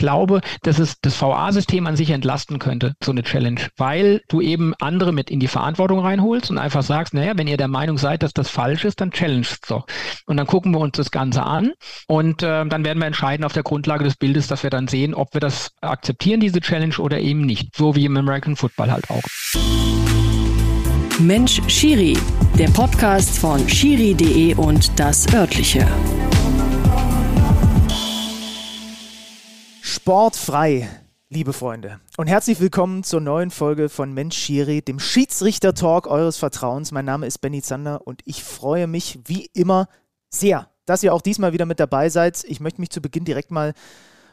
glaube, dass es das VA-System an sich entlasten könnte, so eine Challenge, weil du eben andere mit in die Verantwortung reinholst und einfach sagst, naja, wenn ihr der Meinung seid, dass das falsch ist, dann challenge doch. Und dann gucken wir uns das Ganze an und äh, dann werden wir entscheiden auf der Grundlage des Bildes, dass wir dann sehen, ob wir das akzeptieren, diese Challenge oder eben nicht. So wie im American Football halt auch. Mensch Schiri, der Podcast von Schiri.de und das örtliche. Sportfrei, liebe Freunde. Und herzlich willkommen zur neuen Folge von Mensch Schiri, dem Schiedsrichter-Talk eures Vertrauens. Mein Name ist Benny Zander und ich freue mich wie immer sehr, dass ihr auch diesmal wieder mit dabei seid. Ich möchte mich zu Beginn direkt mal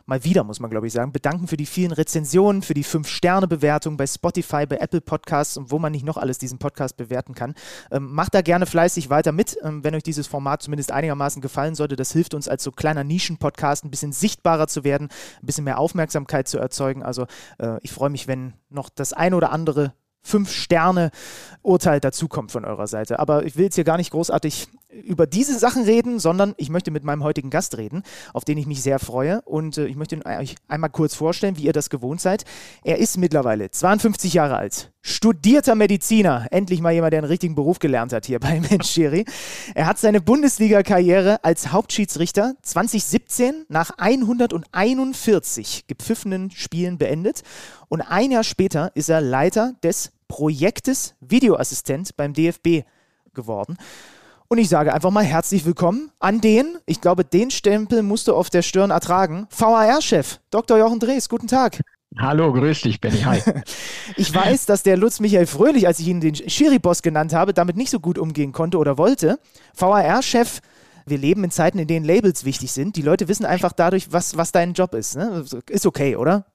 mal wieder, muss man glaube ich sagen, bedanken für die vielen Rezensionen, für die 5-Sterne-Bewertung bei Spotify, bei Apple Podcasts und wo man nicht noch alles diesen Podcast bewerten kann. Ähm, macht da gerne fleißig weiter mit, ähm, wenn euch dieses Format zumindest einigermaßen gefallen sollte. Das hilft uns als so kleiner Nischen-Podcast ein bisschen sichtbarer zu werden, ein bisschen mehr Aufmerksamkeit zu erzeugen. Also äh, ich freue mich, wenn noch das ein oder andere Fünf-Sterne-Urteil dazukommt von eurer Seite. Aber ich will jetzt hier gar nicht großartig über diese Sachen reden, sondern ich möchte mit meinem heutigen Gast reden, auf den ich mich sehr freue. Und äh, ich möchte euch einmal kurz vorstellen, wie ihr das gewohnt seid. Er ist mittlerweile 52 Jahre alt, studierter Mediziner, endlich mal jemand, der einen richtigen Beruf gelernt hat hier bei Mensch Schiri. Er hat seine Bundesliga-Karriere als Hauptschiedsrichter 2017 nach 141 gepfiffenen Spielen beendet. Und ein Jahr später ist er Leiter des Projektes Videoassistent beim DFB geworden. Und ich sage einfach mal herzlich willkommen an den, ich glaube, den Stempel musst du auf der Stirn ertragen, VAR-Chef, Dr. Jochen Drees. Guten Tag. Hallo, grüß dich, Benny. Hi. ich weiß, dass der Lutz Michael Fröhlich, als ich ihn den Schiri-Boss genannt habe, damit nicht so gut umgehen konnte oder wollte. VAR-Chef, wir leben in Zeiten, in denen Labels wichtig sind. Die Leute wissen einfach dadurch, was, was dein Job ist. Ne? Ist okay, oder?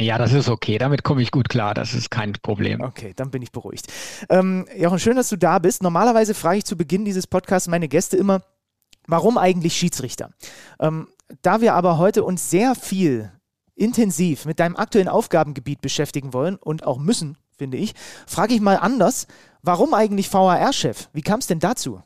Ja, das ist okay. Damit komme ich gut klar. Das ist kein Problem. Okay, dann bin ich beruhigt. Ähm, Jochen, schön, dass du da bist. Normalerweise frage ich zu Beginn dieses Podcasts meine Gäste immer, warum eigentlich Schiedsrichter? Ähm, da wir aber heute uns sehr viel intensiv mit deinem aktuellen Aufgabengebiet beschäftigen wollen und auch müssen, finde ich, frage ich mal anders, warum eigentlich VAR-Chef? Wie kam es denn dazu?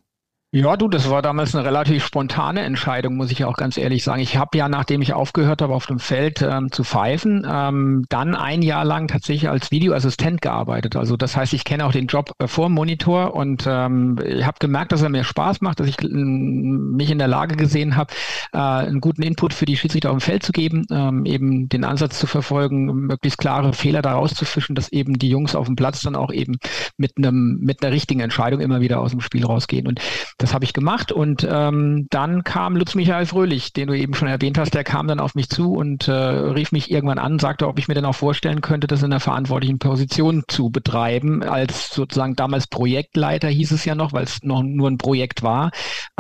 Ja, du, das war damals eine relativ spontane Entscheidung, muss ich auch ganz ehrlich sagen. Ich habe ja, nachdem ich aufgehört habe, auf dem Feld ähm, zu pfeifen, ähm, dann ein Jahr lang tatsächlich als Videoassistent gearbeitet. Also das heißt, ich kenne auch den Job äh, vor dem Monitor und ähm, ich habe gemerkt, dass er mir Spaß macht, dass ich äh, mich in der Lage gesehen habe, äh, einen guten Input für die Schiedsrichter auf dem Feld zu geben, ähm, eben den Ansatz zu verfolgen, möglichst klare Fehler da rauszufischen, dass eben die Jungs auf dem Platz dann auch eben mit einem mit einer richtigen Entscheidung immer wieder aus dem Spiel rausgehen. Und das habe ich gemacht und ähm, dann kam Lutz Michael Fröhlich, den du eben schon erwähnt hast, der kam dann auf mich zu und äh, rief mich irgendwann an, sagte, ob ich mir denn auch vorstellen könnte, das in einer verantwortlichen Position zu betreiben, als sozusagen damals Projektleiter hieß es ja noch, weil es noch nur ein Projekt war,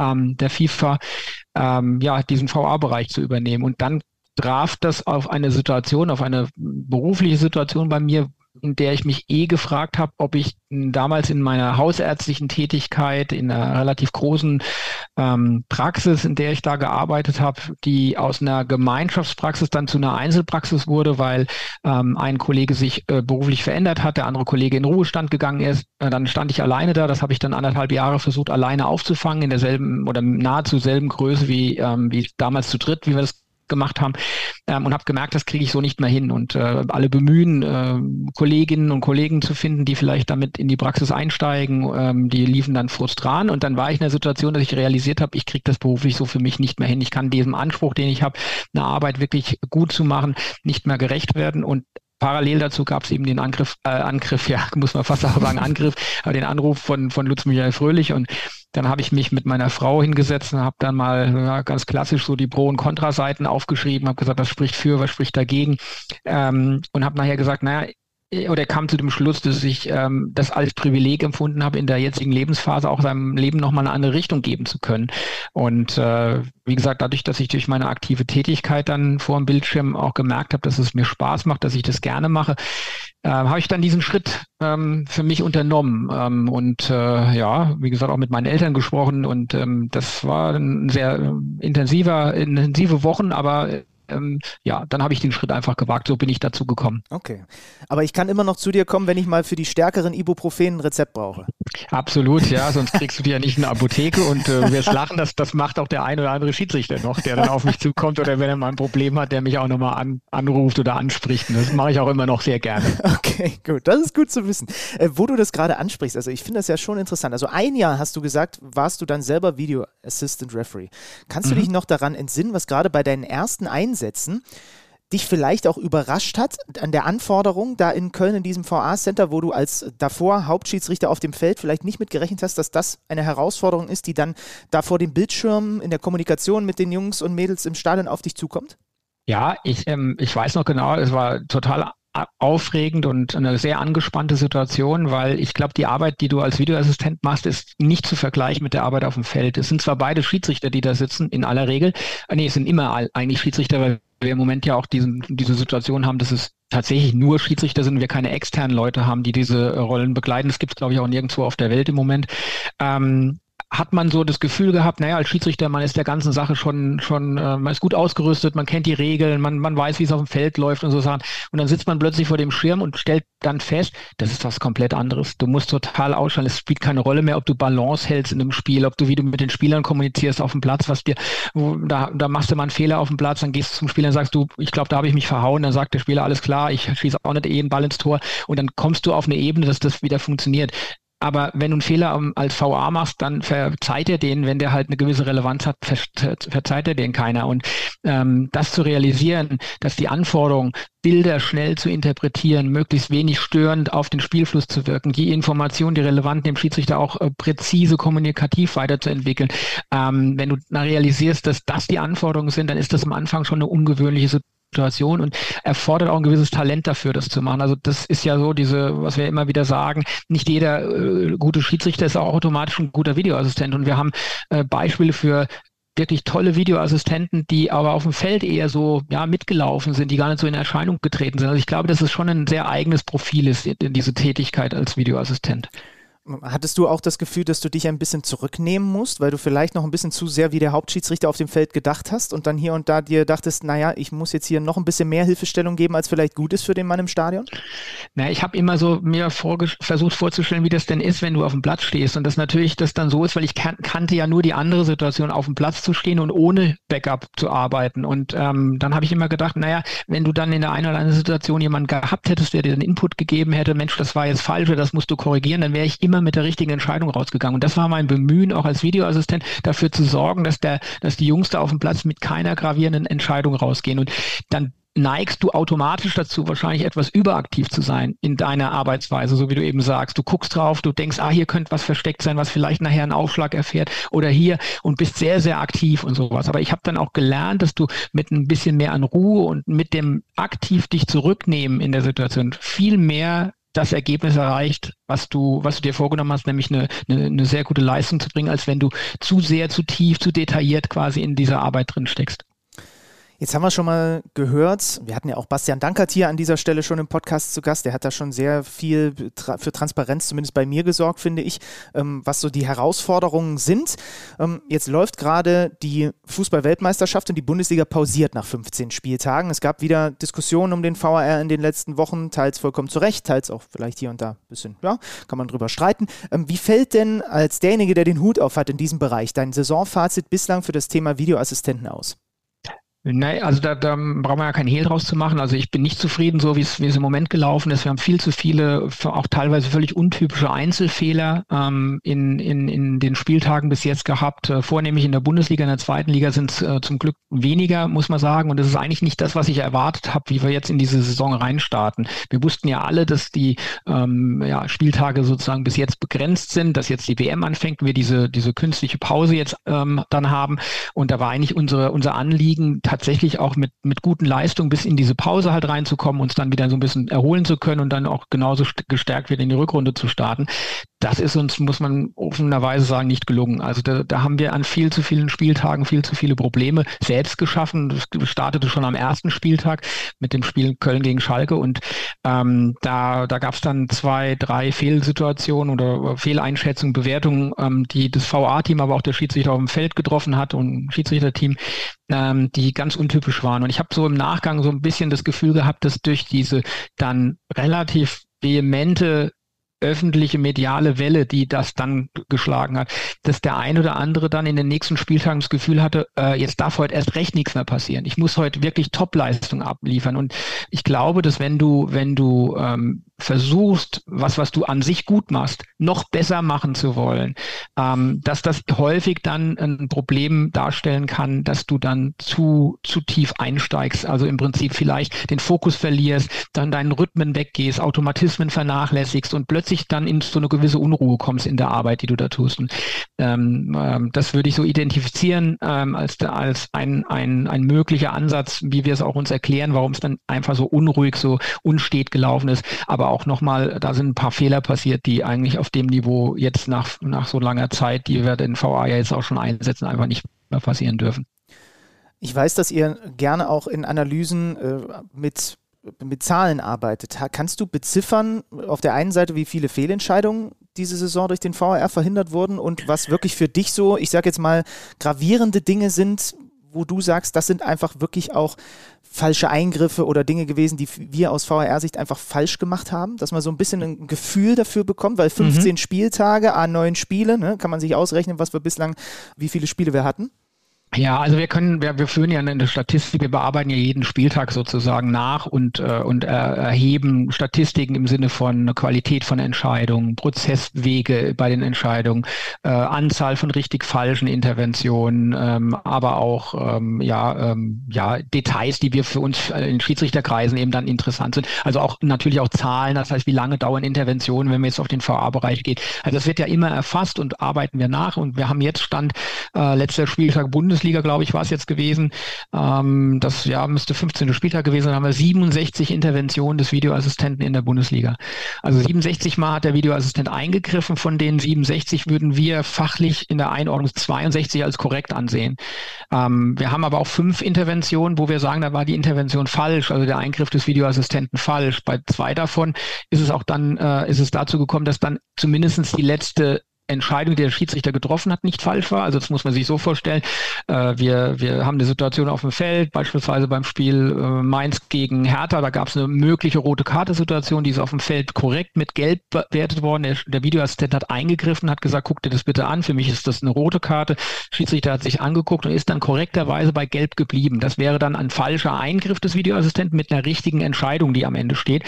ähm, der FIFA, ähm, ja, diesen VA-Bereich zu übernehmen. Und dann traf das auf eine Situation, auf eine berufliche Situation bei mir, in der ich mich eh gefragt habe, ob ich damals in meiner hausärztlichen Tätigkeit in einer relativ großen ähm, Praxis, in der ich da gearbeitet habe, die aus einer Gemeinschaftspraxis dann zu einer Einzelpraxis wurde, weil ähm, ein Kollege sich äh, beruflich verändert hat, der andere Kollege in Ruhestand gegangen ist. Äh, dann stand ich alleine da. Das habe ich dann anderthalb Jahre versucht, alleine aufzufangen, in derselben oder nahezu selben Größe wie, ähm, wie damals zu dritt, wie wir das gemacht haben ähm, und habe gemerkt, das kriege ich so nicht mehr hin. Und äh, alle bemühen, äh, Kolleginnen und Kollegen zu finden, die vielleicht damit in die Praxis einsteigen, ähm, die liefen dann frustran. Und dann war ich in der Situation, dass ich realisiert habe, ich kriege das beruflich so für mich nicht mehr hin. Ich kann diesem Anspruch, den ich habe, eine Arbeit wirklich gut zu machen, nicht mehr gerecht werden. Und parallel dazu gab es eben den Angriff, äh, Angriff, ja, muss man fast auch sagen, Angriff, äh, den Anruf von, von Lutz Michael Fröhlich und dann habe ich mich mit meiner Frau hingesetzt und habe dann mal ja, ganz klassisch so die Pro- und Kontraseiten aufgeschrieben, habe gesagt, was spricht für, was spricht dagegen ähm, und habe nachher gesagt, naja, oder kam zu dem Schluss, dass ich ähm, das als Privileg empfunden habe, in der jetzigen Lebensphase auch seinem Leben nochmal eine andere Richtung geben zu können. Und äh, wie gesagt, dadurch, dass ich durch meine aktive Tätigkeit dann vor dem Bildschirm auch gemerkt habe, dass es mir Spaß macht, dass ich das gerne mache, äh, habe ich dann diesen Schritt ähm, für mich unternommen. Ähm, und äh, ja, wie gesagt, auch mit meinen Eltern gesprochen. Und ähm, das war ein sehr intensiver, intensive Wochen, aber ähm, ja, dann habe ich den Schritt einfach gewagt. So bin ich dazu gekommen. Okay. Aber ich kann immer noch zu dir kommen, wenn ich mal für die stärkeren Ibuprofen ein Rezept brauche. Absolut, ja, sonst kriegst du dir ja nicht eine Apotheke und äh, wirst lachen, das, das macht auch der ein oder andere Schiedsrichter noch, der dann auf mich zukommt oder wenn er mal ein Problem hat, der mich auch nochmal an, anruft oder anspricht. Und das mache ich auch immer noch sehr gerne. Okay, gut, das ist gut zu wissen. Äh, wo du das gerade ansprichst, also ich finde das ja schon interessant. Also ein Jahr hast du gesagt, warst du dann selber Video Assistant Referee. Kannst du mhm. dich noch daran entsinnen, was gerade bei deinen ersten Einsätzen dich vielleicht auch überrascht hat an der Anforderung da in Köln in diesem VA-Center, wo du als davor Hauptschiedsrichter auf dem Feld vielleicht nicht mit gerechnet hast, dass das eine Herausforderung ist, die dann da vor dem Bildschirm in der Kommunikation mit den Jungs und Mädels im Stadion auf dich zukommt? Ja, ich, ähm, ich weiß noch genau, es war total aufregend und eine sehr angespannte Situation, weil ich glaube, die Arbeit, die du als Videoassistent machst, ist nicht zu vergleichen mit der Arbeit auf dem Feld. Es sind zwar beide Schiedsrichter, die da sitzen, in aller Regel. Äh, nee, es sind immer eigentlich Schiedsrichter, weil wir im Moment ja auch diesen, diese Situation haben, dass es tatsächlich nur Schiedsrichter sind, wir keine externen Leute haben, die diese Rollen begleiten. Das gibt es, glaube ich, auch nirgendwo auf der Welt im Moment. Ähm, hat man so das Gefühl gehabt, naja, als Schiedsrichter, man ist der ganzen Sache schon, schon, äh, man ist gut ausgerüstet, man kennt die Regeln, man, man weiß, wie es auf dem Feld läuft und so Sachen. Und dann sitzt man plötzlich vor dem Schirm und stellt dann fest, das ist was komplett anderes. Du musst total ausschalten. Es spielt keine Rolle mehr, ob du Balance hältst in einem Spiel, ob du, wie du mit den Spielern kommunizierst auf dem Platz, was dir, wo, da, da machst du mal einen Fehler auf dem Platz, dann gehst du zum Spieler und sagst du, ich glaube, da habe ich mich verhauen, dann sagt der Spieler, alles klar, ich schieße auch nicht eh einen Ball ins Tor und dann kommst du auf eine Ebene, dass das wieder funktioniert. Aber wenn du einen Fehler als VA machst, dann verzeiht er den, wenn der halt eine gewisse Relevanz hat, verzeiht er den keiner. Und ähm, das zu realisieren, dass die Anforderung, Bilder schnell zu interpretieren, möglichst wenig störend auf den Spielfluss zu wirken, die Informationen, die relevanten dem Schiedsrichter auch äh, präzise kommunikativ weiterzuentwickeln. Ähm, wenn du realisierst, dass das die Anforderungen sind, dann ist das am Anfang schon eine ungewöhnliche Situation. Situation und erfordert auch ein gewisses Talent dafür, das zu machen. Also das ist ja so diese, was wir immer wieder sagen, nicht jeder äh, gute Schiedsrichter ist auch automatisch ein guter Videoassistent. Und wir haben äh, Beispiele für wirklich tolle Videoassistenten, die aber auf dem Feld eher so ja, mitgelaufen sind, die gar nicht so in Erscheinung getreten sind. Also ich glaube, dass es schon ein sehr eigenes Profil ist, diese Tätigkeit als Videoassistent. Hattest du auch das Gefühl, dass du dich ein bisschen zurücknehmen musst, weil du vielleicht noch ein bisschen zu sehr wie der Hauptschiedsrichter auf dem Feld gedacht hast und dann hier und da dir dachtest, naja, ich muss jetzt hier noch ein bisschen mehr Hilfestellung geben, als vielleicht gut ist für den Mann im Stadion? Na, ich habe immer so mir versucht vorzustellen, wie das denn ist, wenn du auf dem Platz stehst und das natürlich das dann so ist, weil ich kan kannte ja nur die andere Situation, auf dem Platz zu stehen und ohne Backup zu arbeiten und ähm, dann habe ich immer gedacht, naja, wenn du dann in der einen oder anderen Situation jemanden gehabt hättest, der dir den Input gegeben hätte, Mensch, das war jetzt falsch oder das musst du korrigieren, dann wäre ich immer immer mit der richtigen Entscheidung rausgegangen. Und das war mein Bemühen, auch als Videoassistent, dafür zu sorgen, dass der, dass die Jungs da auf dem Platz mit keiner gravierenden Entscheidung rausgehen. Und dann neigst du automatisch dazu, wahrscheinlich etwas überaktiv zu sein in deiner Arbeitsweise, so wie du eben sagst. Du guckst drauf, du denkst, ah, hier könnte was versteckt sein, was vielleicht nachher einen Aufschlag erfährt oder hier und bist sehr, sehr aktiv und sowas. Aber ich habe dann auch gelernt, dass du mit ein bisschen mehr an Ruhe und mit dem aktiv dich zurücknehmen in der Situation viel mehr das Ergebnis erreicht, was du, was du dir vorgenommen hast, nämlich eine, eine, eine sehr gute Leistung zu bringen, als wenn du zu sehr, zu tief, zu detailliert quasi in dieser Arbeit drin steckst. Jetzt haben wir schon mal gehört, wir hatten ja auch Bastian Dankert hier an dieser Stelle schon im Podcast zu Gast. Der hat da schon sehr viel für Transparenz, zumindest bei mir gesorgt, finde ich, ähm, was so die Herausforderungen sind. Ähm, jetzt läuft gerade die Fußball-Weltmeisterschaft und die Bundesliga pausiert nach 15 Spieltagen. Es gab wieder Diskussionen um den VAR in den letzten Wochen, teils vollkommen zu Recht, teils auch vielleicht hier und da ein bisschen, ja, kann man drüber streiten. Ähm, wie fällt denn als derjenige, der den Hut auf hat in diesem Bereich, dein Saisonfazit bislang für das Thema Videoassistenten aus? Nein, also da, da brauchen wir ja kein Hehl draus zu machen. Also ich bin nicht zufrieden, so wie es, wie es im Moment gelaufen ist. Wir haben viel zu viele, auch teilweise völlig untypische Einzelfehler ähm, in, in, in den Spieltagen bis jetzt gehabt. Äh, vornehmlich in der Bundesliga, in der zweiten Liga sind es äh, zum Glück weniger, muss man sagen. Und das ist eigentlich nicht das, was ich erwartet habe, wie wir jetzt in diese Saison reinstarten. Wir wussten ja alle, dass die ähm, ja, Spieltage sozusagen bis jetzt begrenzt sind, dass jetzt die WM anfängt, wir diese, diese künstliche Pause jetzt ähm, dann haben. Und da war eigentlich unsere, unser Anliegen, tatsächlich auch mit, mit guten Leistungen bis in diese Pause halt reinzukommen, uns dann wieder so ein bisschen erholen zu können und dann auch genauso gestärkt wieder in die Rückrunde zu starten das ist uns, muss man offenerweise sagen, nicht gelungen. Also da, da haben wir an viel zu vielen Spieltagen viel zu viele Probleme selbst geschaffen. Das startete schon am ersten Spieltag mit dem Spiel Köln gegen Schalke und ähm, da, da gab es dann zwei, drei Fehlsituationen oder Fehleinschätzungen, Bewertungen, ähm, die das VA-Team, aber auch der Schiedsrichter auf dem Feld getroffen hat und Schiedsrichterteam, ähm, die ganz untypisch waren. Und ich habe so im Nachgang so ein bisschen das Gefühl gehabt, dass durch diese dann relativ vehemente öffentliche mediale Welle, die das dann geschlagen hat, dass der ein oder andere dann in den nächsten Spieltagen das Gefühl hatte, äh, jetzt darf heute erst recht nichts mehr passieren. Ich muss heute wirklich Topleistung abliefern. Und ich glaube, dass wenn du, wenn du ähm, versuchst, was, was du an sich gut machst, noch besser machen zu wollen, ähm, dass das häufig dann ein Problem darstellen kann, dass du dann zu, zu tief einsteigst, also im Prinzip vielleicht den Fokus verlierst, dann deinen Rhythmen weggehst, Automatismen vernachlässigst und plötzlich dann in so eine gewisse Unruhe kommst in der Arbeit, die du da tust. Und, ähm, ähm, das würde ich so identifizieren ähm, als, als ein, ein, ein möglicher Ansatz, wie wir es auch uns erklären, warum es dann einfach so unruhig, so unstet gelaufen ist. Aber auch nochmal, da sind ein paar Fehler passiert, die eigentlich auf dem Niveau jetzt nach, nach so langer Zeit, die wir den VA ja jetzt auch schon einsetzen, einfach nicht mehr passieren dürfen. Ich weiß, dass ihr gerne auch in Analysen äh, mit, mit Zahlen arbeitet. Kannst du beziffern auf der einen Seite, wie viele Fehlentscheidungen diese Saison durch den VAR verhindert wurden und was wirklich für dich so, ich sage jetzt mal, gravierende Dinge sind, wo du sagst, das sind einfach wirklich auch falsche Eingriffe oder Dinge gewesen, die wir aus VRR-Sicht einfach falsch gemacht haben, dass man so ein bisschen ein Gefühl dafür bekommt, weil 15 mhm. Spieltage, a 9 Spiele, ne, kann man sich ausrechnen, was wir bislang, wie viele Spiele wir hatten. Ja, also wir können, wir, wir führen ja eine Statistik, wir bearbeiten ja jeden Spieltag sozusagen nach und, äh, und äh, erheben Statistiken im Sinne von Qualität von Entscheidungen, Prozesswege bei den Entscheidungen, äh, Anzahl von richtig falschen Interventionen, ähm, aber auch ähm, ja, ähm, ja, Details, die wir für uns in Schiedsrichterkreisen eben dann interessant sind. Also auch natürlich auch Zahlen, das heißt, wie lange dauern Interventionen, wenn man jetzt auf den VA-Bereich geht. Also das wird ja immer erfasst und arbeiten wir nach und wir haben jetzt Stand äh, letzter Spieltag Bundes Bundesliga, glaube ich, war es jetzt gewesen. Ähm, das ja, müsste 15. Spieltag gewesen sein, haben wir 67 Interventionen des Videoassistenten in der Bundesliga. Also 67 Mal hat der Videoassistent eingegriffen, von denen 67 würden wir fachlich in der Einordnung 62 als korrekt ansehen. Ähm, wir haben aber auch fünf Interventionen, wo wir sagen, da war die Intervention falsch, also der Eingriff des Videoassistenten falsch. Bei zwei davon ist es auch dann, äh, ist es dazu gekommen, dass dann zumindest die letzte Entscheidung, die der Schiedsrichter getroffen hat, nicht falsch war. Also das muss man sich so vorstellen. Äh, wir, wir haben eine Situation auf dem Feld, beispielsweise beim Spiel äh, Mainz gegen Hertha, da gab es eine mögliche rote Karte-Situation, die ist auf dem Feld korrekt mit Gelb bewertet worden. Der, der Videoassistent hat eingegriffen, hat gesagt, guck dir das bitte an, für mich ist das eine rote Karte. Schiedsrichter hat sich angeguckt und ist dann korrekterweise bei Gelb geblieben. Das wäre dann ein falscher Eingriff des Videoassistenten mit einer richtigen Entscheidung, die am Ende steht.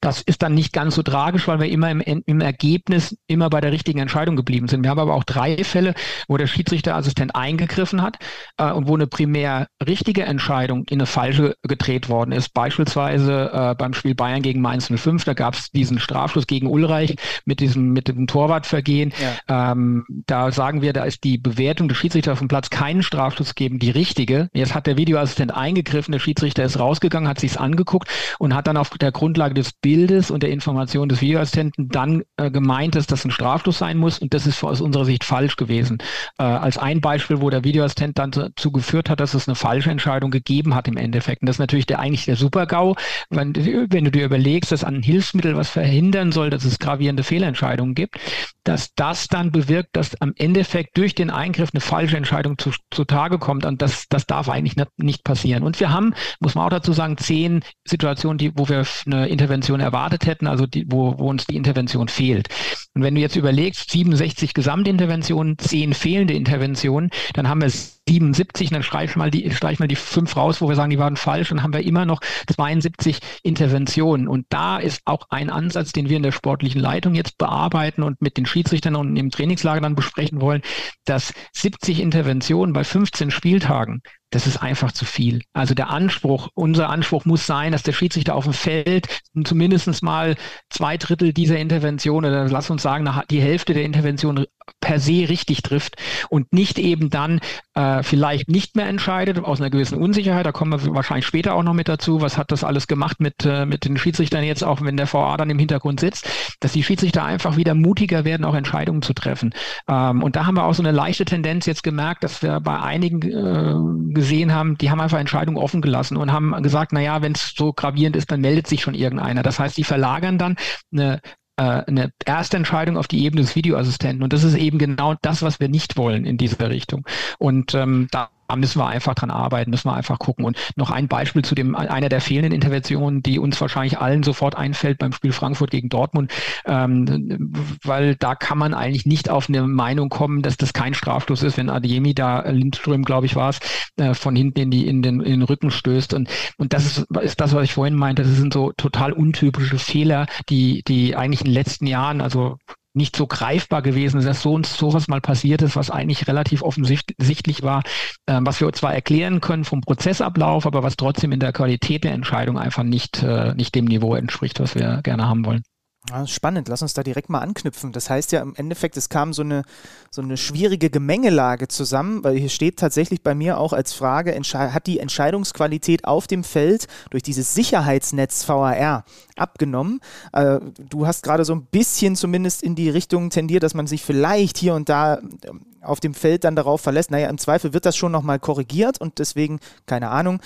Das ist dann nicht ganz so tragisch, weil wir immer im, im Ergebnis immer bei der richtigen Entscheidung geblieben sind. Wir haben aber auch drei Fälle, wo der Schiedsrichterassistent eingegriffen hat äh, und wo eine primär richtige Entscheidung in eine falsche gedreht worden ist. Beispielsweise äh, beim Spiel Bayern gegen Mainz 05, da gab es diesen Strafschluss gegen Ulreich mit diesem mit dem Torwartvergehen. Ja. Ähm, da sagen wir, da ist die Bewertung des Schiedsrichters auf dem Platz keinen Strafschluss gegeben, die richtige. Jetzt hat der Videoassistent eingegriffen, der Schiedsrichter ist rausgegangen, hat sich's angeguckt und hat dann auf der Grundlage des Bildes und der Information des Videoassistenten dann äh, gemeint, dass das ein Strafschluss sein muss und das ist aus unserer Sicht falsch gewesen. Äh, als ein Beispiel, wo der Videoassistent dann dazu geführt hat, dass es eine falsche Entscheidung gegeben hat im Endeffekt. Und das ist natürlich der, eigentlich der Super-GAU, wenn, wenn du dir überlegst, dass ein Hilfsmittel, was verhindern soll, dass es gravierende Fehlentscheidungen gibt, dass das dann bewirkt, dass am Endeffekt durch den Eingriff eine falsche Entscheidung zu, zutage kommt. Und das, das darf eigentlich nicht, passieren. Und wir haben, muss man auch dazu sagen, zehn Situationen, die, wo wir eine Intervention erwartet hätten, also die, wo, wo uns die Intervention fehlt. Und wenn du jetzt überlegst, 67 Gesamtinterventionen, 10 fehlende Interventionen, dann haben wir 77, dann streich mal die, streich mal die fünf raus, wo wir sagen, die waren falsch, dann haben wir immer noch 72 Interventionen. Und da ist auch ein Ansatz, den wir in der sportlichen Leitung jetzt bearbeiten und mit den Schiedsrichtern und im Trainingslager dann besprechen wollen, dass 70 Interventionen bei 15 Spieltagen das ist einfach zu viel. Also der Anspruch, unser Anspruch muss sein, dass der Schiedsrichter auf dem Feld zumindest mal zwei Drittel dieser Intervention oder lass uns sagen, die Hälfte der Intervention per se richtig trifft und nicht eben dann äh, vielleicht nicht mehr entscheidet aus einer gewissen Unsicherheit. Da kommen wir wahrscheinlich später auch noch mit dazu. Was hat das alles gemacht mit, äh, mit den Schiedsrichtern jetzt, auch wenn der VA dann im Hintergrund sitzt, dass die Schiedsrichter einfach wieder mutiger werden, auch Entscheidungen zu treffen. Ähm, und da haben wir auch so eine leichte Tendenz jetzt gemerkt, dass wir bei einigen äh, gesehen haben, die haben einfach Entscheidungen offen gelassen und haben gesagt, na ja, wenn es so gravierend ist, dann meldet sich schon irgendeiner. Das heißt, die verlagern dann eine äh, eine erste Entscheidung auf die Ebene des Videoassistenten. Und das ist eben genau das, was wir nicht wollen in dieser Richtung. Und ähm, da da müssen wir einfach dran arbeiten, müssen wir einfach gucken. Und noch ein Beispiel zu dem, einer der fehlenden Interventionen, die uns wahrscheinlich allen sofort einfällt beim Spiel Frankfurt gegen Dortmund, ähm, weil da kann man eigentlich nicht auf eine Meinung kommen, dass das kein Strafstoß ist, wenn Adeyemi da, Lindström, glaube ich, war es, äh, von hinten in, die, in, den, in den Rücken stößt. Und, und das ist, ist das, was ich vorhin meinte, das sind so total untypische Fehler, die, die eigentlich in den letzten Jahren, also nicht so greifbar gewesen dass so und so was mal passiert ist, was eigentlich relativ offensichtlich war, äh, was wir zwar erklären können vom Prozessablauf, aber was trotzdem in der Qualität der Entscheidung einfach nicht, äh, nicht dem Niveau entspricht, was wir gerne haben wollen. Ja, spannend, lass uns da direkt mal anknüpfen. Das heißt ja im Endeffekt, es kam so eine, so eine schwierige Gemengelage zusammen, weil hier steht tatsächlich bei mir auch als Frage, hat die Entscheidungsqualität auf dem Feld durch dieses Sicherheitsnetz VAR abgenommen? Äh, du hast gerade so ein bisschen zumindest in die Richtung tendiert, dass man sich vielleicht hier und da ähm, auf dem Feld dann darauf verlässt. Naja, im Zweifel wird das schon nochmal korrigiert und deswegen, keine Ahnung,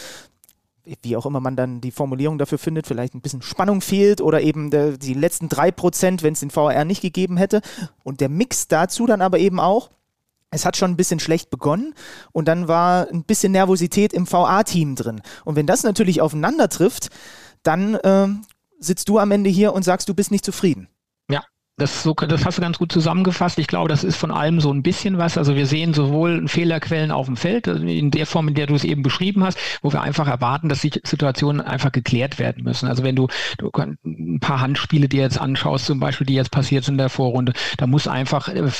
wie auch immer man dann die Formulierung dafür findet, vielleicht ein bisschen Spannung fehlt oder eben der, die letzten drei Prozent, wenn es den VR nicht gegeben hätte. Und der Mix dazu dann aber eben auch, es hat schon ein bisschen schlecht begonnen und dann war ein bisschen Nervosität im VA-Team drin. Und wenn das natürlich aufeinander trifft, dann äh, sitzt du am Ende hier und sagst, du bist nicht zufrieden. Das, so, das hast du ganz gut zusammengefasst. Ich glaube, das ist von allem so ein bisschen was. Also wir sehen sowohl Fehlerquellen auf dem Feld, also in der Form, in der du es eben beschrieben hast, wo wir einfach erwarten, dass die Situationen einfach geklärt werden müssen. Also wenn du, du ein paar Handspiele dir jetzt anschaust, zum Beispiel, die jetzt passiert sind in der Vorrunde, da muss einfach äh,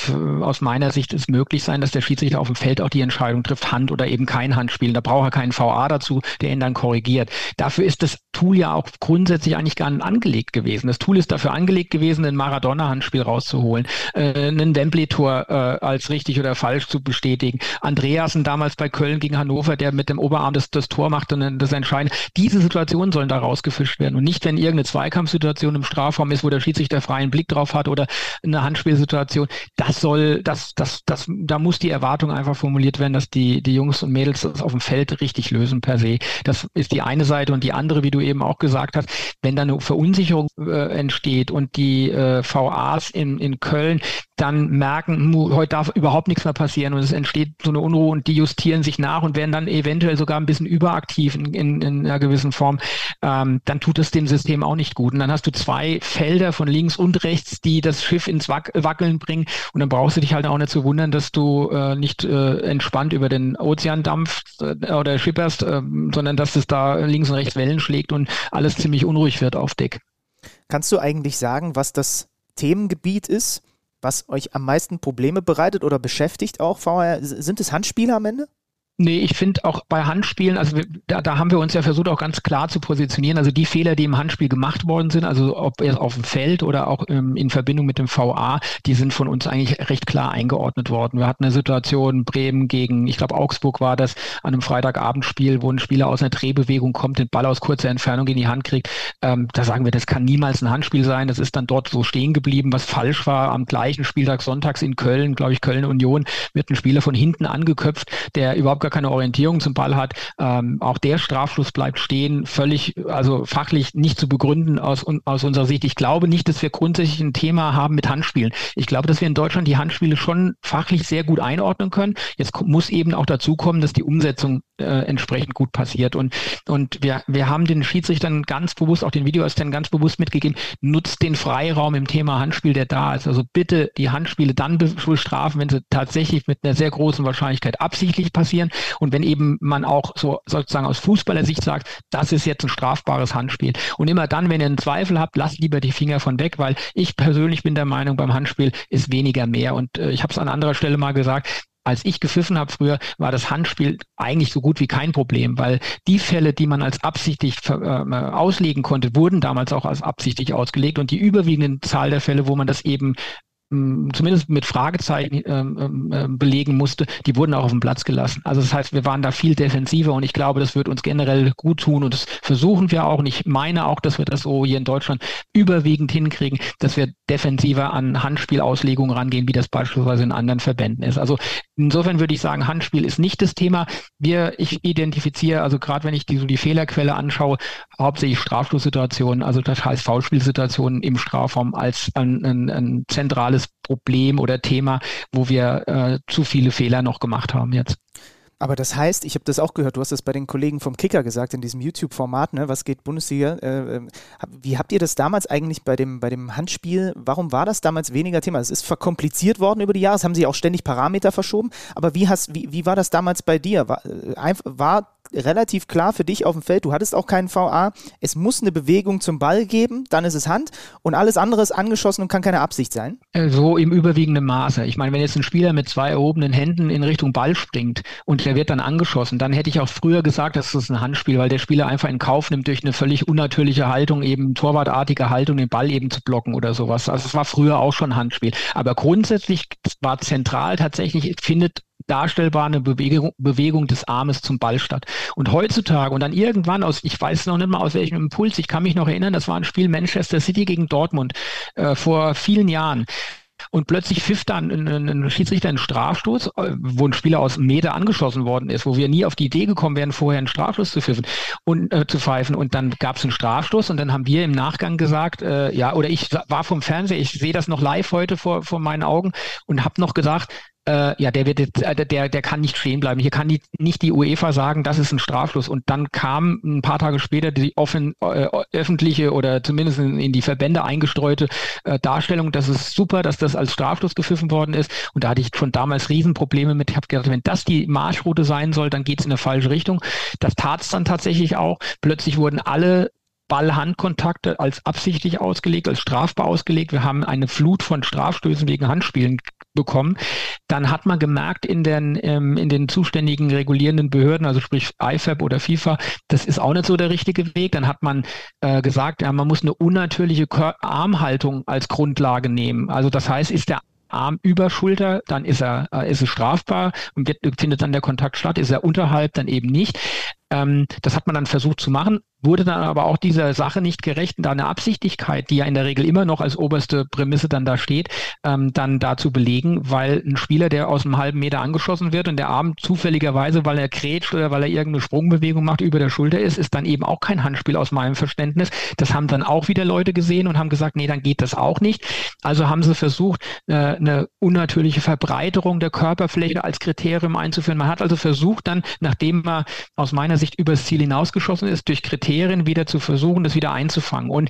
aus meiner Sicht es möglich sein, dass der Schiedsrichter auf dem Feld auch die Entscheidung trifft, Hand oder eben kein Handspiel. Da braucht er keinen VA dazu, der ihn dann korrigiert. Dafür ist das Tool ja auch grundsätzlich eigentlich gar nicht angelegt gewesen. Das Tool ist dafür angelegt gewesen, in Maradona Handspiel rauszuholen, äh, einen Wembley-Tor äh, als richtig oder falsch zu bestätigen. Andreasen damals bei Köln gegen Hannover, der mit dem Oberarm das, das Tor macht und das entscheiden. Diese Situationen sollen da rausgefischt werden und nicht, wenn irgendeine Zweikampfsituation im Strafraum ist, wo der Schiedsrichter freien Blick drauf hat oder eine Handspielsituation. Das soll, das, das, das, da muss die Erwartung einfach formuliert werden, dass die, die Jungs und Mädels das auf dem Feld richtig lösen per se. Das ist die eine Seite und die andere, wie du eben auch gesagt hast, wenn da eine Verunsicherung äh, entsteht und die äh, VA VAs in, in Köln dann merken, heute darf überhaupt nichts mehr passieren und es entsteht so eine Unruhe und die justieren sich nach und werden dann eventuell sogar ein bisschen überaktiv in, in, in einer gewissen Form, ähm, dann tut es dem System auch nicht gut. Und dann hast du zwei Felder von links und rechts, die das Schiff ins Wac Wackeln bringen und dann brauchst du dich halt auch nicht zu wundern, dass du äh, nicht äh, entspannt über den Ozean dampfst äh, oder schipperst, äh, sondern dass es da links und rechts Wellen schlägt und alles ziemlich unruhig wird auf Deck. Kannst du eigentlich sagen, was das Themengebiet ist, was euch am meisten Probleme bereitet oder beschäftigt auch VR? Sind es Handspiele am Ende? Nee, ich finde auch bei Handspielen, also wir, da, da haben wir uns ja versucht, auch ganz klar zu positionieren. Also die Fehler, die im Handspiel gemacht worden sind, also ob erst auf dem Feld oder auch ähm, in Verbindung mit dem VA, die sind von uns eigentlich recht klar eingeordnet worden. Wir hatten eine Situation Bremen gegen, ich glaube Augsburg war das, an einem Freitagabendspiel, wo ein Spieler aus einer Drehbewegung kommt, den Ball aus kurzer Entfernung in die Hand kriegt. Ähm, da sagen wir, das kann niemals ein Handspiel sein. Das ist dann dort so stehen geblieben, was falsch war. Am gleichen Spieltag sonntags in Köln, glaube ich, Köln Union, wird ein Spieler von hinten angeköpft, der überhaupt gar keine Orientierung zum Ball hat. Ähm, auch der Strafschluss bleibt stehen, völlig, also fachlich nicht zu begründen aus, aus unserer Sicht. Ich glaube nicht, dass wir grundsätzlich ein Thema haben mit Handspielen. Ich glaube, dass wir in Deutschland die Handspiele schon fachlich sehr gut einordnen können. Jetzt muss eben auch dazu kommen, dass die Umsetzung äh, entsprechend gut passiert. Und, und wir, wir haben den Schiedsrichtern ganz bewusst, auch den Videoassistenten ganz bewusst mitgegeben, nutzt den Freiraum im Thema Handspiel, der da ist. Also bitte die Handspiele dann bestrafen, wenn sie tatsächlich mit einer sehr großen Wahrscheinlichkeit absichtlich passieren. Und wenn eben man auch so sozusagen aus Fußballersicht sagt, das ist jetzt ein strafbares Handspiel. Und immer dann, wenn ihr einen Zweifel habt, lasst lieber die Finger von weg, weil ich persönlich bin der Meinung, beim Handspiel ist weniger mehr. Und äh, ich habe es an anderer Stelle mal gesagt, als ich gepfiffen habe früher, war das Handspiel eigentlich so gut wie kein Problem, weil die Fälle, die man als absichtlich äh, auslegen konnte, wurden damals auch als absichtlich ausgelegt und die überwiegende Zahl der Fälle, wo man das eben zumindest mit Fragezeichen ähm, ähm, ähm, belegen musste, die wurden auch auf dem Platz gelassen. Also das heißt, wir waren da viel defensiver und ich glaube, das wird uns generell gut tun und das versuchen wir auch und ich meine auch, dass wir das so hier in Deutschland überwiegend hinkriegen, dass wir defensiver an Handspielauslegungen rangehen, wie das beispielsweise in anderen Verbänden ist. Also insofern würde ich sagen, Handspiel ist nicht das Thema. Wir, ich identifiziere, also gerade wenn ich die, so die Fehlerquelle anschaue, hauptsächlich Strafstoßsituationen, also das heißt Foulspielsituationen im Strafraum als ein, ein, ein zentrales Problem oder Thema, wo wir äh, zu viele Fehler noch gemacht haben jetzt. Aber das heißt, ich habe das auch gehört, du hast das bei den Kollegen vom Kicker gesagt, in diesem YouTube-Format, ne, was geht Bundesliga? Äh, äh wie habt ihr das damals eigentlich bei dem, bei dem Handspiel, warum war das damals weniger Thema? Es ist verkompliziert worden über die Jahre, es haben sie auch ständig Parameter verschoben, aber wie, hast, wie, wie war das damals bei dir? War, äh, war relativ klar für dich auf dem Feld, du hattest auch keinen VA, es muss eine Bewegung zum Ball geben, dann ist es Hand und alles andere ist angeschossen und kann keine Absicht sein? Äh, so im überwiegenden Maße. Ich meine, wenn jetzt ein Spieler mit zwei erhobenen Händen in Richtung Ball springt und der wird dann angeschossen, dann hätte ich auch früher gesagt, das ist ein Handspiel, weil der Spieler einfach in Kauf nimmt, durch eine völlig unnatürliche Haltung, eben torwartartige Haltung, den Ball eben zu blocken oder sowas. Also es war früher auch schon Handspiel. Aber grundsätzlich war zentral tatsächlich, findet darstellbar eine Bewegung, Bewegung des Armes zum Ball statt. Und heutzutage und dann irgendwann aus, ich weiß noch nicht mal aus welchem Impuls, ich kann mich noch erinnern, das war ein Spiel Manchester City gegen Dortmund äh, vor vielen Jahren. Und plötzlich pfiff dann ein, ein, Schiedsrichter einen Strafstoß, äh, wo ein Spieler aus einem Meter angeschossen worden ist, wo wir nie auf die Idee gekommen wären, vorher einen Strafstoß zu pfiffen und äh, zu pfeifen. Und dann gab es einen Strafstoß und dann haben wir im Nachgang gesagt, äh, ja, oder ich war vom Fernseher, ich sehe das noch live heute vor, vor meinen Augen und habe noch gesagt, äh, ja, der wird jetzt, äh, der, der kann nicht stehen bleiben. Hier kann die, nicht die UEFA sagen, das ist ein Strafschluss. Und dann kam ein paar Tage später die offen, äh, öffentliche oder zumindest in, in, die Verbände eingestreute äh, Darstellung, dass es super, dass das als Strafschluss gepfiffen worden ist. Und da hatte ich schon damals Riesenprobleme mit. Ich habe gedacht, wenn das die Marschroute sein soll, dann geht es in eine falsche Richtung. Das tat es dann tatsächlich auch. Plötzlich wurden alle Ball-Handkontakte als absichtlich ausgelegt, als strafbar ausgelegt. Wir haben eine Flut von Strafstößen wegen Handspielen bekommen. Dann hat man gemerkt in den, ähm, in den zuständigen regulierenden Behörden, also sprich IFAB oder FIFA, das ist auch nicht so der richtige Weg. Dann hat man äh, gesagt, ja, man muss eine unnatürliche Armhaltung als Grundlage nehmen. Also das heißt, ist der Arm über Schulter, dann ist er, äh, ist es strafbar und wird, findet dann der Kontakt statt. Ist er unterhalb, dann eben nicht. Ähm, das hat man dann versucht zu machen wurde dann aber auch dieser Sache nicht gerecht, da eine Absichtigkeit, die ja in der Regel immer noch als oberste Prämisse dann da steht, ähm, dann da zu belegen, weil ein Spieler, der aus einem halben Meter angeschossen wird und der Arm zufälligerweise, weil er krätscht oder weil er irgendeine Sprungbewegung macht, über der Schulter ist, ist dann eben auch kein Handspiel aus meinem Verständnis. Das haben dann auch wieder Leute gesehen und haben gesagt, nee, dann geht das auch nicht. Also haben sie versucht, äh, eine unnatürliche Verbreiterung der Körperfläche als Kriterium einzuführen. Man hat also versucht dann, nachdem man aus meiner Sicht übers Ziel hinausgeschossen ist, durch Kriterien Kriterien wieder zu versuchen, das wieder einzufangen. Und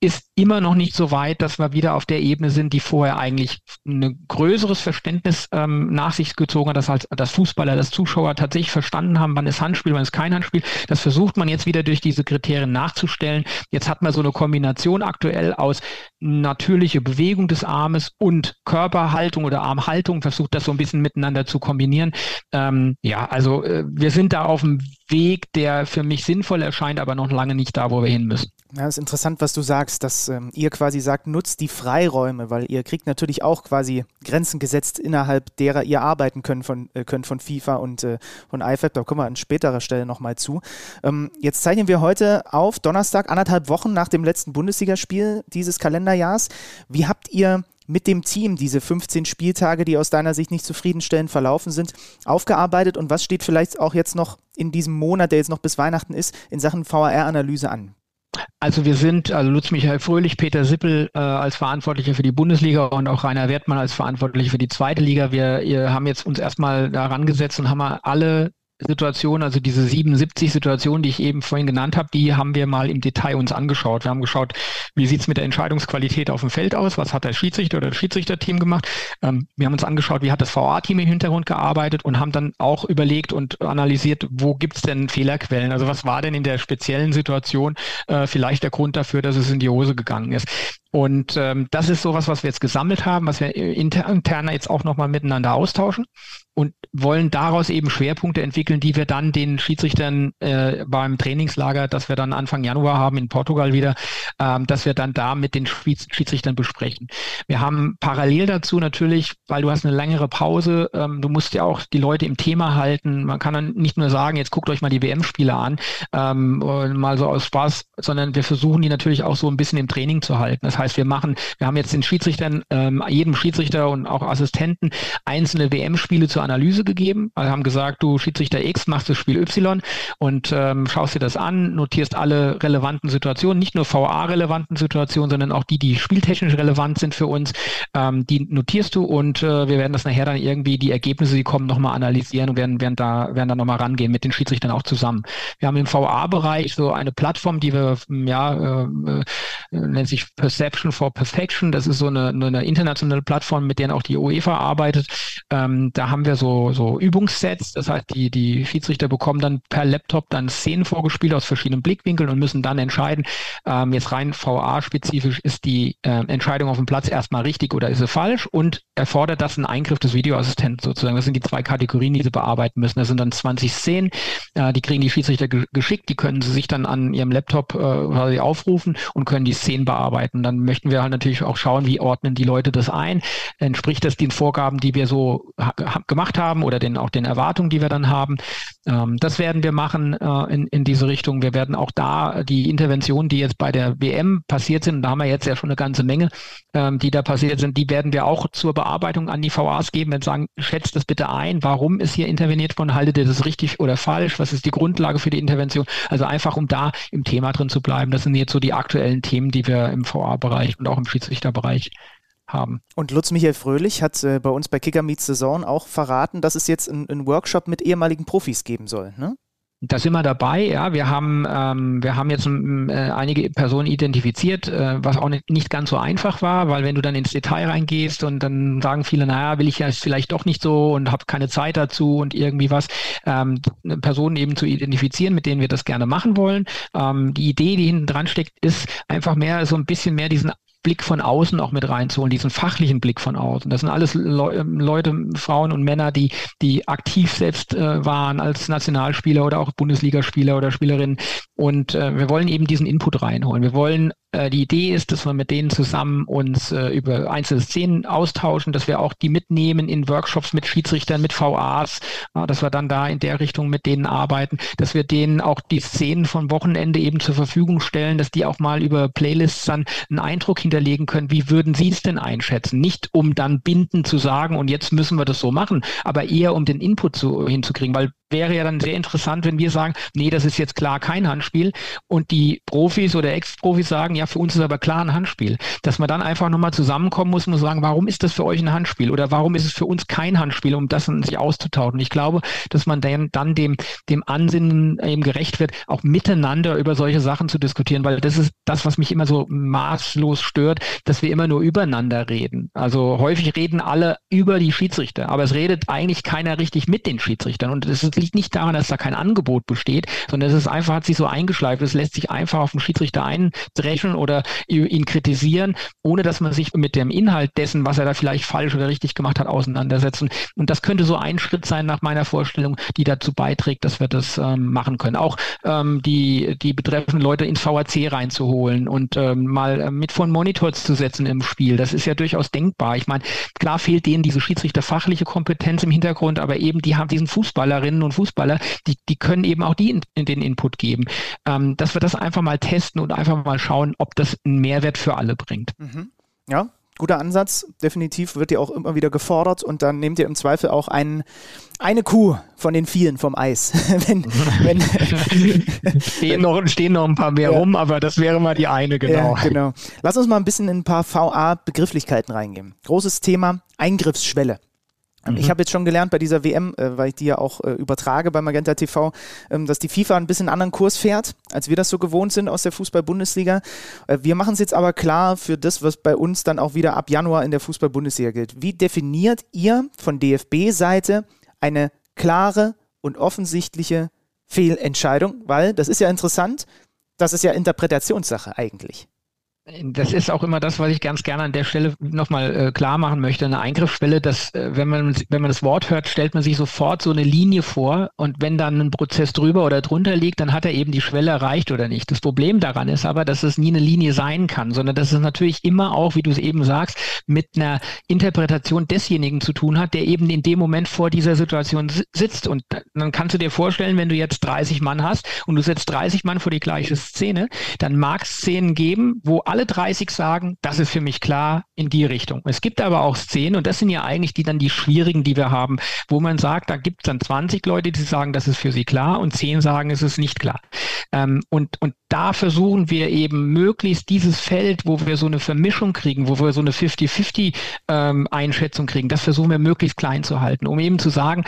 ist immer noch nicht so weit, dass wir wieder auf der Ebene sind, die vorher eigentlich ein größeres Verständnis ähm, nach sich gezogen hat, dass halt das Fußballer, das Zuschauer tatsächlich verstanden haben, wann ist Handspiel, wann ist kein Handspiel. Das versucht man jetzt wieder durch diese Kriterien nachzustellen. Jetzt hat man so eine Kombination aktuell aus natürliche Bewegung des Armes und Körperhaltung oder Armhaltung, versucht das so ein bisschen miteinander zu kombinieren. Ähm, ja, also äh, wir sind da auf dem Weg, der für mich sinnvoll erscheint, aber noch lange nicht da, wo wir hin müssen. Ja, das ist interessant, was du sagst, dass ähm, ihr quasi sagt, nutzt die Freiräume, weil ihr kriegt natürlich auch quasi Grenzen gesetzt, innerhalb derer ihr arbeiten könnt von, äh, könnt von FIFA und äh, von IFAB. Da kommen wir an späterer Stelle nochmal zu. Ähm, jetzt zeichnen wir heute auf Donnerstag, anderthalb Wochen nach dem letzten Bundesligaspiel dieses Kalenderjahrs. Wie habt ihr mit dem Team diese 15 Spieltage, die aus deiner Sicht nicht zufriedenstellend verlaufen sind, aufgearbeitet und was steht vielleicht auch jetzt noch in diesem Monat, der jetzt noch bis Weihnachten ist, in Sachen VAR-Analyse an? Also wir sind, also Lutz Michael Fröhlich, Peter Sippel äh, als Verantwortlicher für die Bundesliga und auch Rainer Wertmann als Verantwortlicher für die zweite Liga. Wir, wir haben jetzt uns erstmal daran gesetzt und haben alle Situation, also diese 77 Situationen, die ich eben vorhin genannt habe, die haben wir mal im Detail uns angeschaut. Wir haben geschaut, wie sieht es mit der Entscheidungsqualität auf dem Feld aus, was hat der Schiedsrichter oder das Schiedsrichterteam gemacht. Ähm, wir haben uns angeschaut, wie hat das VA-Team im Hintergrund gearbeitet und haben dann auch überlegt und analysiert, wo gibt es denn Fehlerquellen? Also was war denn in der speziellen Situation äh, vielleicht der Grund dafür, dass es in die Hose gegangen ist? Und ähm, das ist sowas, was wir jetzt gesammelt haben, was wir inter interner jetzt auch nochmal miteinander austauschen und wollen daraus eben Schwerpunkte entwickeln, die wir dann den Schiedsrichtern äh, beim Trainingslager, das wir dann Anfang Januar haben in Portugal wieder, ähm, dass wir dann da mit den Schiedsrichtern besprechen. Wir haben parallel dazu natürlich, weil du hast eine längere Pause, ähm, du musst ja auch die Leute im Thema halten. Man kann dann nicht nur sagen, jetzt guckt euch mal die WM-Spiele an, ähm, mal so aus Spaß, sondern wir versuchen die natürlich auch so ein bisschen im Training zu halten. Das heißt, wir machen, wir haben jetzt den Schiedsrichtern, ähm, jedem Schiedsrichter und auch Assistenten einzelne WM-Spiele zur Analyse gegeben. Wir haben gesagt, du Schiedsrichter X machst das Spiel Y und ähm, schaust dir das an, notierst alle relevanten Situationen, nicht nur VA-relevanten Situationen, sondern auch die, die spieltechnisch relevant sind für uns. Ähm, die notierst du und äh, wir werden das nachher dann irgendwie die Ergebnisse, die kommen, nochmal analysieren und werden, werden da, werden da nochmal rangehen mit den Schiedsrichtern auch zusammen. Wir haben im VA-Bereich so eine Plattform, die wir, ja, äh, äh, nennt sich Perception for Perfection. Das ist so eine, eine internationale Plattform, mit der auch die UEFA arbeitet. Ähm, da haben wir so, so Übungssets. Das heißt, die, die Schiedsrichter bekommen dann per Laptop dann Szenen vorgespielt aus verschiedenen Blickwinkeln und müssen dann entscheiden, ähm, jetzt rein VA-spezifisch, ist die äh, Entscheidung auf dem Platz erstmal richtig oder ist sie falsch und erfordert das einen Eingriff des Videoassistenten sozusagen. Das sind die zwei Kategorien, die sie bearbeiten müssen. Das sind dann 20 Szenen, äh, die kriegen die Schiedsrichter geschickt, die können sie sich dann an ihrem Laptop äh, aufrufen und können die Szenen bearbeiten. Dann möchten wir halt natürlich auch schauen, wie ordnen die Leute das ein. Entspricht das den Vorgaben, die wir so gemacht haben oder den, auch den Erwartungen, die wir dann haben. Ähm, das werden wir machen äh, in, in diese Richtung. Wir werden auch da die Interventionen, die jetzt bei der WM passiert sind, da haben wir jetzt ja schon eine ganze Menge, ähm, die da passiert sind, die werden wir auch zur Bearbeitung an die VAs geben und sagen, schätzt das bitte ein, warum ist hier interveniert worden, haltet ihr das richtig oder falsch, was ist die Grundlage für die Intervention? Also einfach, um da im Thema drin zu bleiben. Das sind jetzt so die aktuellen Themen, die wir im VA-Bereich und auch im Schiedsrichterbereich haben. Und Lutz Michael Fröhlich hat äh, bei uns bei Kicker Meets Saison auch verraten, dass es jetzt einen Workshop mit ehemaligen Profis geben soll. Ne? Da sind wir dabei, ja. Wir haben, ähm, wir haben jetzt äh, einige Personen identifiziert, äh, was auch nicht, nicht ganz so einfach war, weil wenn du dann ins Detail reingehst und dann sagen viele, naja, will ich ja vielleicht doch nicht so und habe keine Zeit dazu und irgendwie was, ähm, Personen eben zu identifizieren, mit denen wir das gerne machen wollen. Ähm, die Idee, die hinten dran steckt, ist einfach mehr so ein bisschen mehr diesen Blick von außen auch mit reinzuholen, diesen fachlichen Blick von außen. Das sind alles Le ähm, Leute, Frauen und Männer, die, die aktiv selbst äh, waren als Nationalspieler oder auch Bundesligaspieler oder Spielerinnen. Und äh, wir wollen eben diesen Input reinholen. Wir wollen äh, die Idee ist, dass wir mit denen zusammen uns äh, über einzelne Szenen austauschen, dass wir auch die mitnehmen in Workshops mit Schiedsrichtern, mit VAs, äh, dass wir dann da in der Richtung mit denen arbeiten, dass wir denen auch die Szenen vom Wochenende eben zur Verfügung stellen, dass die auch mal über Playlists dann einen Eindruck hinterlegen können, wie würden sie es denn einschätzen? Nicht um dann bindend zu sagen, und jetzt müssen wir das so machen, aber eher um den Input zu, hinzukriegen, weil wäre ja dann sehr interessant, wenn wir sagen, nee, das ist jetzt klar kein Handspiel und die Profis oder Ex-Profis sagen, ja, für uns ist aber klar ein Handspiel. Dass man dann einfach nochmal zusammenkommen muss und sagen, warum ist das für euch ein Handspiel oder warum ist es für uns kein Handspiel, um das sich auszutauschen. Ich glaube, dass man dann, dann dem, dem Ansinnen eben gerecht wird, auch miteinander über solche Sachen zu diskutieren, weil das ist das, was mich immer so maßlos stört, dass wir immer nur übereinander reden. Also häufig reden alle über die Schiedsrichter, aber es redet eigentlich keiner richtig mit den Schiedsrichtern und es liegt nicht daran, dass da kein Angebot besteht, sondern es ist einfach, hat sich so eingeschleift, es lässt sich einfach auf den Schiedsrichter eindreschen oder ihn kritisieren, ohne dass man sich mit dem Inhalt dessen, was er da vielleicht falsch oder richtig gemacht hat, auseinandersetzen. Und das könnte so ein Schritt sein nach meiner Vorstellung, die dazu beiträgt, dass wir das ähm, machen können. Auch ähm, die, die betreffenden Leute ins VAC reinzuholen und ähm, mal äh, mit von Monitors zu setzen im Spiel. Das ist ja durchaus denkbar. Ich meine, klar fehlt denen diese Schiedsrichterfachliche Kompetenz im Hintergrund, aber eben die haben diesen Fußballerinnen und Fußballer, die, die können eben auch die in, in den Input geben. Ähm, dass wir das einfach mal testen und einfach mal schauen, ob das einen Mehrwert für alle bringt. Mhm. Ja, guter Ansatz. Definitiv wird ihr auch immer wieder gefordert und dann nehmt ihr im Zweifel auch einen, eine Kuh von den vielen vom Eis. wenn, wenn stehen, noch, stehen noch ein paar mehr ja. rum, aber das wäre mal die eine, genau. Ja, genau. Lass uns mal ein bisschen in ein paar VA-Begrifflichkeiten reingehen. Großes Thema, Eingriffsschwelle. Ähm, ich mhm. habe jetzt schon gelernt bei dieser WM, äh, weil ich die ja auch äh, übertrage bei Magenta TV, ähm, dass die FIFA ein bisschen anderen Kurs fährt, als wir das so gewohnt sind aus der Fußball-Bundesliga. Äh, wir machen es jetzt aber klar für das, was bei uns dann auch wieder ab Januar in der Fußball-Bundesliga gilt. Wie definiert ihr von DFB-Seite eine klare und offensichtliche Fehlentscheidung? Weil, das ist ja interessant, das ist ja Interpretationssache eigentlich. Das ist auch immer das, was ich ganz gerne an der Stelle nochmal äh, klar machen möchte. Eine Eingriffsschwelle, dass, äh, wenn man, wenn man das Wort hört, stellt man sich sofort so eine Linie vor und wenn dann ein Prozess drüber oder drunter liegt, dann hat er eben die Schwelle erreicht oder nicht. Das Problem daran ist aber, dass es nie eine Linie sein kann, sondern dass es natürlich immer auch, wie du es eben sagst, mit einer Interpretation desjenigen zu tun hat, der eben in dem Moment vor dieser Situation sitzt. Und dann kannst du dir vorstellen, wenn du jetzt 30 Mann hast und du setzt 30 Mann vor die gleiche Szene, dann mag es Szenen geben, wo alle 30 sagen, das ist für mich klar in die Richtung. Es gibt aber auch Szenen, und das sind ja eigentlich die dann die schwierigen, die wir haben, wo man sagt, da gibt es dann 20 Leute, die sagen, das ist für sie klar und 10 sagen, es ist nicht klar. Ähm, und, und da versuchen wir eben möglichst dieses Feld, wo wir so eine Vermischung kriegen, wo wir so eine 50-50 ähm, Einschätzung kriegen, das versuchen wir möglichst klein zu halten, um eben zu sagen,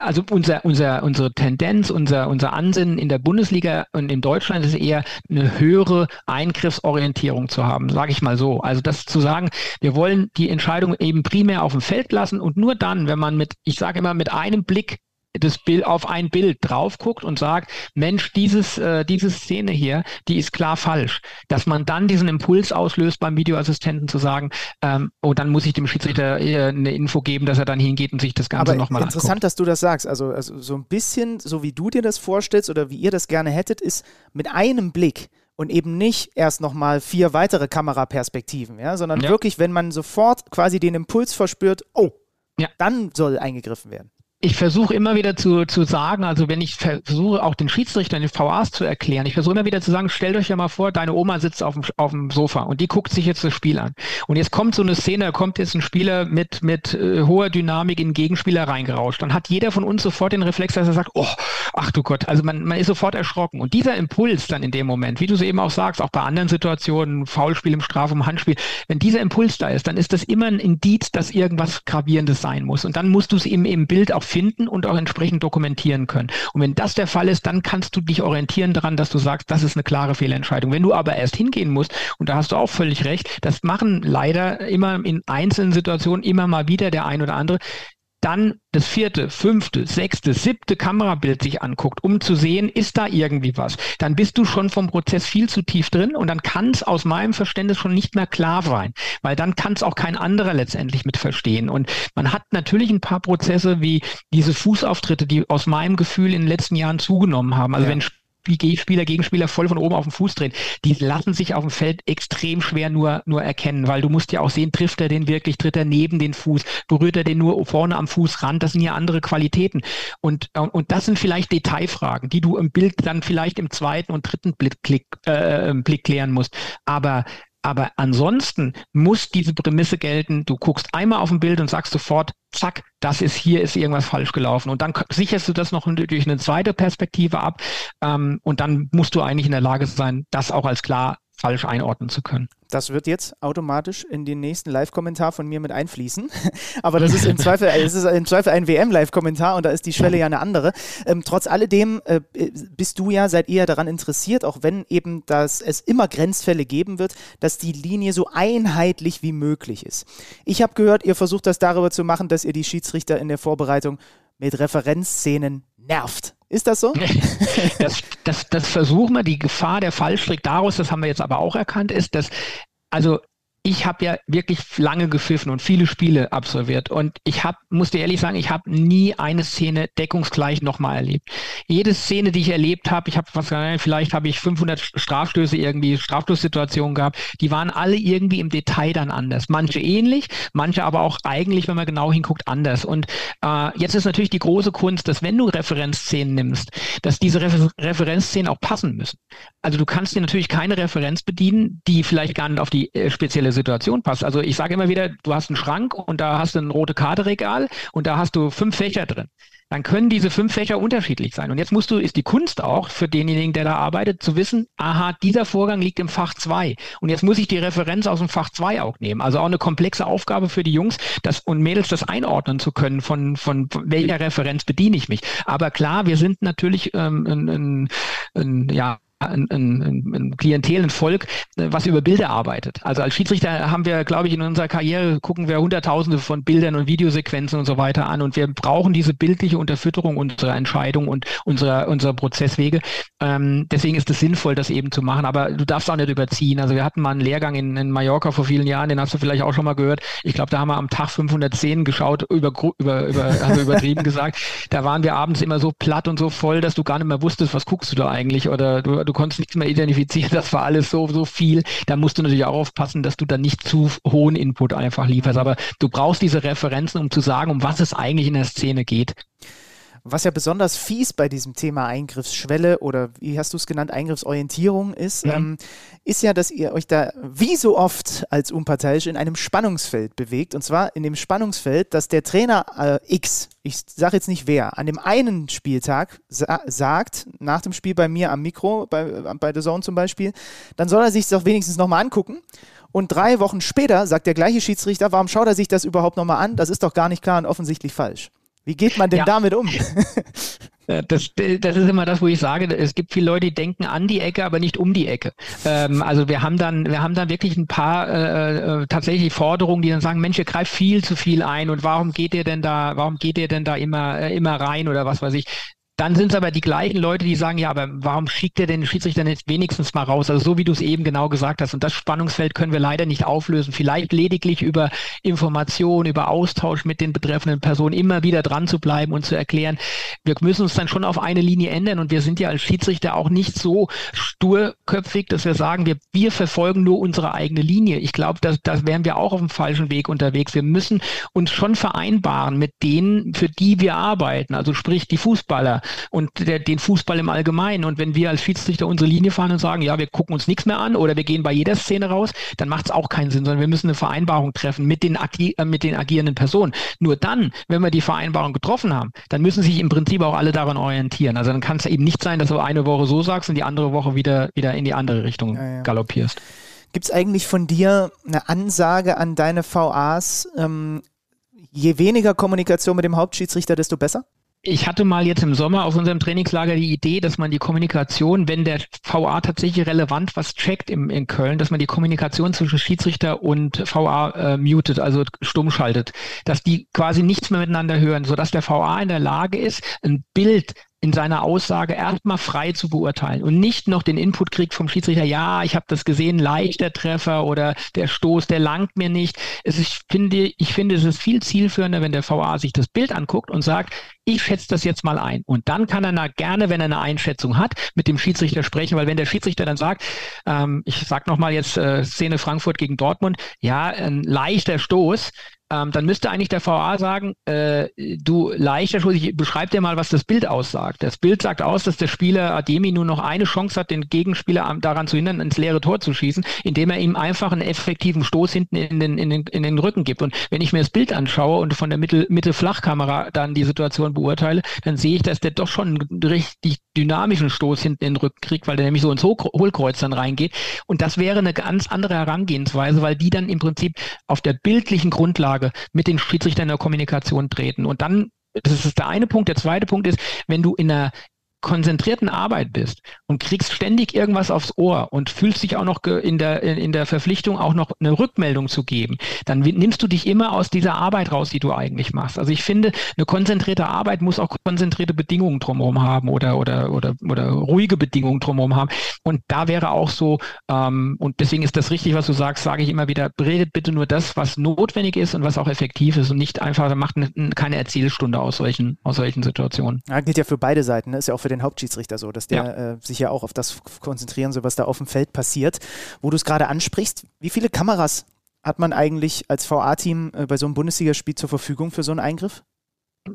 also unser, unser, unsere Tendenz, unser, unser Ansinnen in der Bundesliga und in Deutschland ist eher eine höhere Eingriffsorientierung zu haben, sage ich mal so. Also das zu sagen, wir wollen die Entscheidung eben primär auf dem Feld lassen und nur dann, wenn man mit, ich sage immer, mit einem Blick das Bild auf ein Bild drauf guckt und sagt, Mensch, dieses, äh, diese Szene hier, die ist klar falsch. Dass man dann diesen Impuls auslöst beim Videoassistenten zu sagen, ähm, oh, dann muss ich dem Schiedsrichter äh, eine Info geben, dass er dann hingeht und sich das Ganze nochmal anschaut. Interessant, dass du das sagst. Also, also so ein bisschen, so wie du dir das vorstellst oder wie ihr das gerne hättet, ist mit einem Blick und eben nicht erst nochmal vier weitere Kameraperspektiven, ja, sondern ja. wirklich, wenn man sofort quasi den Impuls verspürt, oh, ja. dann soll eingegriffen werden ich versuche immer wieder zu, zu sagen, also wenn ich versuche auch den Schiedsrichtern, den VAs zu erklären, ich versuche immer wieder zu sagen, stellt euch ja mal vor, deine Oma sitzt auf dem, auf dem Sofa und die guckt sich jetzt das Spiel an. Und jetzt kommt so eine Szene, kommt jetzt ein Spieler mit, mit äh, hoher Dynamik in Gegenspieler reingerauscht. Dann hat jeder von uns sofort den Reflex, dass er sagt, oh, ach du Gott, also man, man ist sofort erschrocken. Und dieser Impuls dann in dem Moment, wie du es eben auch sagst, auch bei anderen Situationen, Foulspiel im Strafraum, Handspiel, wenn dieser Impuls da ist, dann ist das immer ein Indiz, dass irgendwas Gravierendes sein muss. Und dann musst du es eben im Bild auch finden und auch entsprechend dokumentieren können. Und wenn das der Fall ist, dann kannst du dich orientieren daran, dass du sagst, das ist eine klare Fehlentscheidung. Wenn du aber erst hingehen musst, und da hast du auch völlig recht, das machen leider immer in einzelnen Situationen immer mal wieder der ein oder andere, dann das vierte, fünfte, sechste, siebte Kamerabild sich anguckt, um zu sehen, ist da irgendwie was, dann bist du schon vom Prozess viel zu tief drin und dann kann es aus meinem Verständnis schon nicht mehr klar sein, weil dann kann es auch kein anderer letztendlich mit verstehen. Und man hat natürlich ein paar Prozesse wie diese Fußauftritte, die aus meinem Gefühl in den letzten Jahren zugenommen haben. Also ja. wenn Spieler, Gegenspieler voll von oben auf den Fuß drehen, die lassen sich auf dem Feld extrem schwer nur, nur erkennen, weil du musst ja auch sehen, trifft er den wirklich, tritt er neben den Fuß, berührt er den nur vorne am Fußrand, das sind ja andere Qualitäten. Und, und das sind vielleicht Detailfragen, die du im Bild dann vielleicht im zweiten und dritten Blick, äh, Blick klären musst. Aber aber ansonsten muss diese Prämisse gelten, du guckst einmal auf ein Bild und sagst sofort, zack, das ist hier ist irgendwas falsch gelaufen. Und dann sicherst du das noch durch eine zweite Perspektive ab. Ähm, und dann musst du eigentlich in der Lage sein, das auch als klar falsch einordnen zu können. Das wird jetzt automatisch in den nächsten Live-Kommentar von mir mit einfließen. Aber das ist im Zweifel, es ist im Zweifel ein WM-Live-Kommentar und da ist die Schwelle ja eine andere. Ähm, trotz alledem äh, bist du ja, seid ihr ja daran interessiert, auch wenn eben das, es immer Grenzfälle geben wird, dass die Linie so einheitlich wie möglich ist. Ich habe gehört, ihr versucht das darüber zu machen, dass ihr die Schiedsrichter in der Vorbereitung mit Referenzszenen nervt. Ist das so? das, das, das versuchen wir. Die Gefahr der Fallstrick daraus, das haben wir jetzt aber auch erkannt, ist, dass also ich habe ja wirklich lange gepfiffen und viele Spiele absolviert. Und ich habe, muss dir ehrlich sagen, ich habe nie eine Szene deckungsgleich nochmal erlebt. Jede Szene, die ich erlebt habe, ich habe was, vielleicht habe ich 500 Strafstöße irgendwie, Strafstoßsituationen gehabt, die waren alle irgendwie im Detail dann anders. Manche ähnlich, manche aber auch eigentlich, wenn man genau hinguckt, anders. Und äh, jetzt ist natürlich die große Kunst, dass wenn du Referenzszenen nimmst, dass diese Refer Referenzszenen auch passen müssen. Also du kannst dir natürlich keine Referenz bedienen, die vielleicht gar nicht auf die äh, spezielle aktuelle Situation passt. Also ich sage immer wieder, du hast einen Schrank und da hast du ein rote Karteregal und da hast du fünf Fächer drin. dann können diese fünf Fächer unterschiedlich sein. Und jetzt musst du, ist die Kunst auch für denjenigen, der da arbeitet, zu wissen, aha, dieser Vorgang liegt im Fach 2. Und jetzt muss ich die Referenz aus dem Fach 2 auch nehmen. Also auch eine komplexe Aufgabe für die Jungs das, und Mädels, das einordnen zu können, von, von welcher Referenz bediene ich mich. Aber klar, wir sind natürlich ähm, ein, ein, ein, ja, ein, ein, ein Klientel, ein Volk, äh, was über Bilder arbeitet. Also als Schiedsrichter haben wir, glaube ich, in unserer Karriere gucken wir Hunderttausende von Bildern und Videosequenzen und so weiter an und wir brauchen diese bildliche Unterfütterung unserer Entscheidung und unserer, unserer Prozesswege. Ähm, deswegen ist es sinnvoll, das eben zu machen, aber du darfst auch nicht überziehen. Also wir hatten mal einen Lehrgang in, in Mallorca vor vielen Jahren, den hast du vielleicht auch schon mal gehört. Ich glaube, da haben wir am Tag 510 geschaut, über, über, über, also übertrieben gesagt. Da waren wir abends immer so platt und so voll, dass du gar nicht mehr wusstest, was guckst du da eigentlich oder du, du konntest nichts mehr identifizieren, das war alles so, so viel. Da musst du natürlich auch aufpassen, dass du dann nicht zu hohen Input einfach lieferst. Aber du brauchst diese Referenzen, um zu sagen, um was es eigentlich in der Szene geht. Was ja besonders fies bei diesem Thema Eingriffsschwelle oder wie hast du es genannt, Eingriffsorientierung ist, mhm. ähm, ist ja, dass ihr euch da wie so oft als unparteiisch in einem Spannungsfeld bewegt. Und zwar in dem Spannungsfeld, dass der Trainer äh, X, ich sage jetzt nicht wer, an dem einen Spieltag sa sagt, nach dem Spiel bei mir am Mikro, bei, bei The Zone zum Beispiel, dann soll er sich doch wenigstens nochmal angucken. Und drei Wochen später sagt der gleiche Schiedsrichter, warum schaut er sich das überhaupt nochmal an? Das ist doch gar nicht klar und offensichtlich falsch. Wie geht man denn ja. damit um? Äh, das, das ist immer das, wo ich sage, es gibt viele Leute, die denken an die Ecke, aber nicht um die Ecke. Ähm, also wir haben dann, wir haben dann wirklich ein paar äh, äh, tatsächlich Forderungen, die dann sagen, Mensch, ihr greift viel zu viel ein und warum geht ihr denn da, warum geht ihr denn da immer, äh, immer rein oder was weiß ich. Dann sind es aber die gleichen Leute, die sagen, ja, aber warum schickt er den Schiedsrichter nicht wenigstens mal raus? Also so wie du es eben genau gesagt hast. Und das Spannungsfeld können wir leider nicht auflösen. Vielleicht lediglich über Information, über Austausch mit den betreffenden Personen immer wieder dran zu bleiben und zu erklären, wir müssen uns dann schon auf eine Linie ändern. Und wir sind ja als Schiedsrichter auch nicht so sturköpfig, dass wir sagen, wir, wir verfolgen nur unsere eigene Linie. Ich glaube, da das wären wir auch auf dem falschen Weg unterwegs. Wir müssen uns schon vereinbaren mit denen, für die wir arbeiten. Also sprich die Fußballer, und der, den Fußball im Allgemeinen. Und wenn wir als Schiedsrichter unsere Linie fahren und sagen, ja, wir gucken uns nichts mehr an oder wir gehen bei jeder Szene raus, dann macht es auch keinen Sinn, sondern wir müssen eine Vereinbarung treffen mit den, äh, mit den agierenden Personen. Nur dann, wenn wir die Vereinbarung getroffen haben, dann müssen sich im Prinzip auch alle daran orientieren. Also dann kann es eben nicht sein, dass du eine Woche so sagst und die andere Woche wieder, wieder in die andere Richtung ja, ja. galoppierst. Gibt es eigentlich von dir eine Ansage an deine VAs, ähm, je weniger Kommunikation mit dem Hauptschiedsrichter, desto besser? Ich hatte mal jetzt im Sommer auf unserem Trainingslager die Idee, dass man die Kommunikation, wenn der VA tatsächlich relevant was checkt im, in Köln, dass man die Kommunikation zwischen Schiedsrichter und VA äh, mutet, also stumm schaltet, dass die quasi nichts mehr miteinander hören, sodass der VA in der Lage ist, ein Bild in seiner Aussage erstmal frei zu beurteilen und nicht noch den Input kriegt vom Schiedsrichter, ja, ich habe das gesehen, leichter Treffer oder der Stoß, der langt mir nicht. Es ist, ich, finde, ich finde, es ist viel zielführender, wenn der VA sich das Bild anguckt und sagt, ich schätze das jetzt mal ein. Und dann kann er gerne, wenn er eine Einschätzung hat, mit dem Schiedsrichter sprechen, weil wenn der Schiedsrichter dann sagt, ähm, ich sage nochmal jetzt äh, Szene Frankfurt gegen Dortmund, ja, ein leichter Stoß, ähm, dann müsste eigentlich der VA sagen, äh, du leichter Schuss, ich beschreib dir mal, was das Bild aussagt. Das Bild sagt aus, dass der Spieler Ademi nur noch eine Chance hat, den Gegenspieler daran zu hindern, ins leere Tor zu schießen, indem er ihm einfach einen effektiven Stoß hinten in den, in den, in den Rücken gibt. Und wenn ich mir das Bild anschaue und von der Mitte, Mitte Flachkamera dann die Situation beurteile, dann sehe ich, dass der doch schon einen richtig dynamischen Stoß hinten in den Rücken kriegt, weil der nämlich so ins Hohlkreuz dann reingeht. Und das wäre eine ganz andere Herangehensweise, weil die dann im Prinzip auf der bildlichen Grundlage mit den Schiedsrichtern in der Kommunikation treten. Und dann das ist der eine Punkt. Der zweite Punkt ist, wenn du in einer konzentrierten Arbeit bist und kriegst ständig irgendwas aufs Ohr und fühlst dich auch noch in der, in der Verpflichtung, auch noch eine Rückmeldung zu geben, dann nimmst du dich immer aus dieser Arbeit raus, die du eigentlich machst. Also ich finde, eine konzentrierte Arbeit muss auch konzentrierte Bedingungen drumherum haben oder, oder, oder, oder ruhige Bedingungen drumherum haben. Und da wäre auch so, ähm, und deswegen ist das richtig, was du sagst, sage ich immer wieder, redet bitte nur das, was notwendig ist und was auch effektiv ist und nicht einfach, macht eine, keine Erzählstunde aus solchen, aus solchen Situationen. Ja, gilt ja für beide Seiten, ne? ist ja auch für den Hauptschiedsrichter so, dass der ja. äh, sich ja auch auf das konzentrieren soll, was da auf dem Feld passiert. Wo du es gerade ansprichst, wie viele Kameras hat man eigentlich als VA-Team äh, bei so einem Bundesligaspiel zur Verfügung für so einen Eingriff?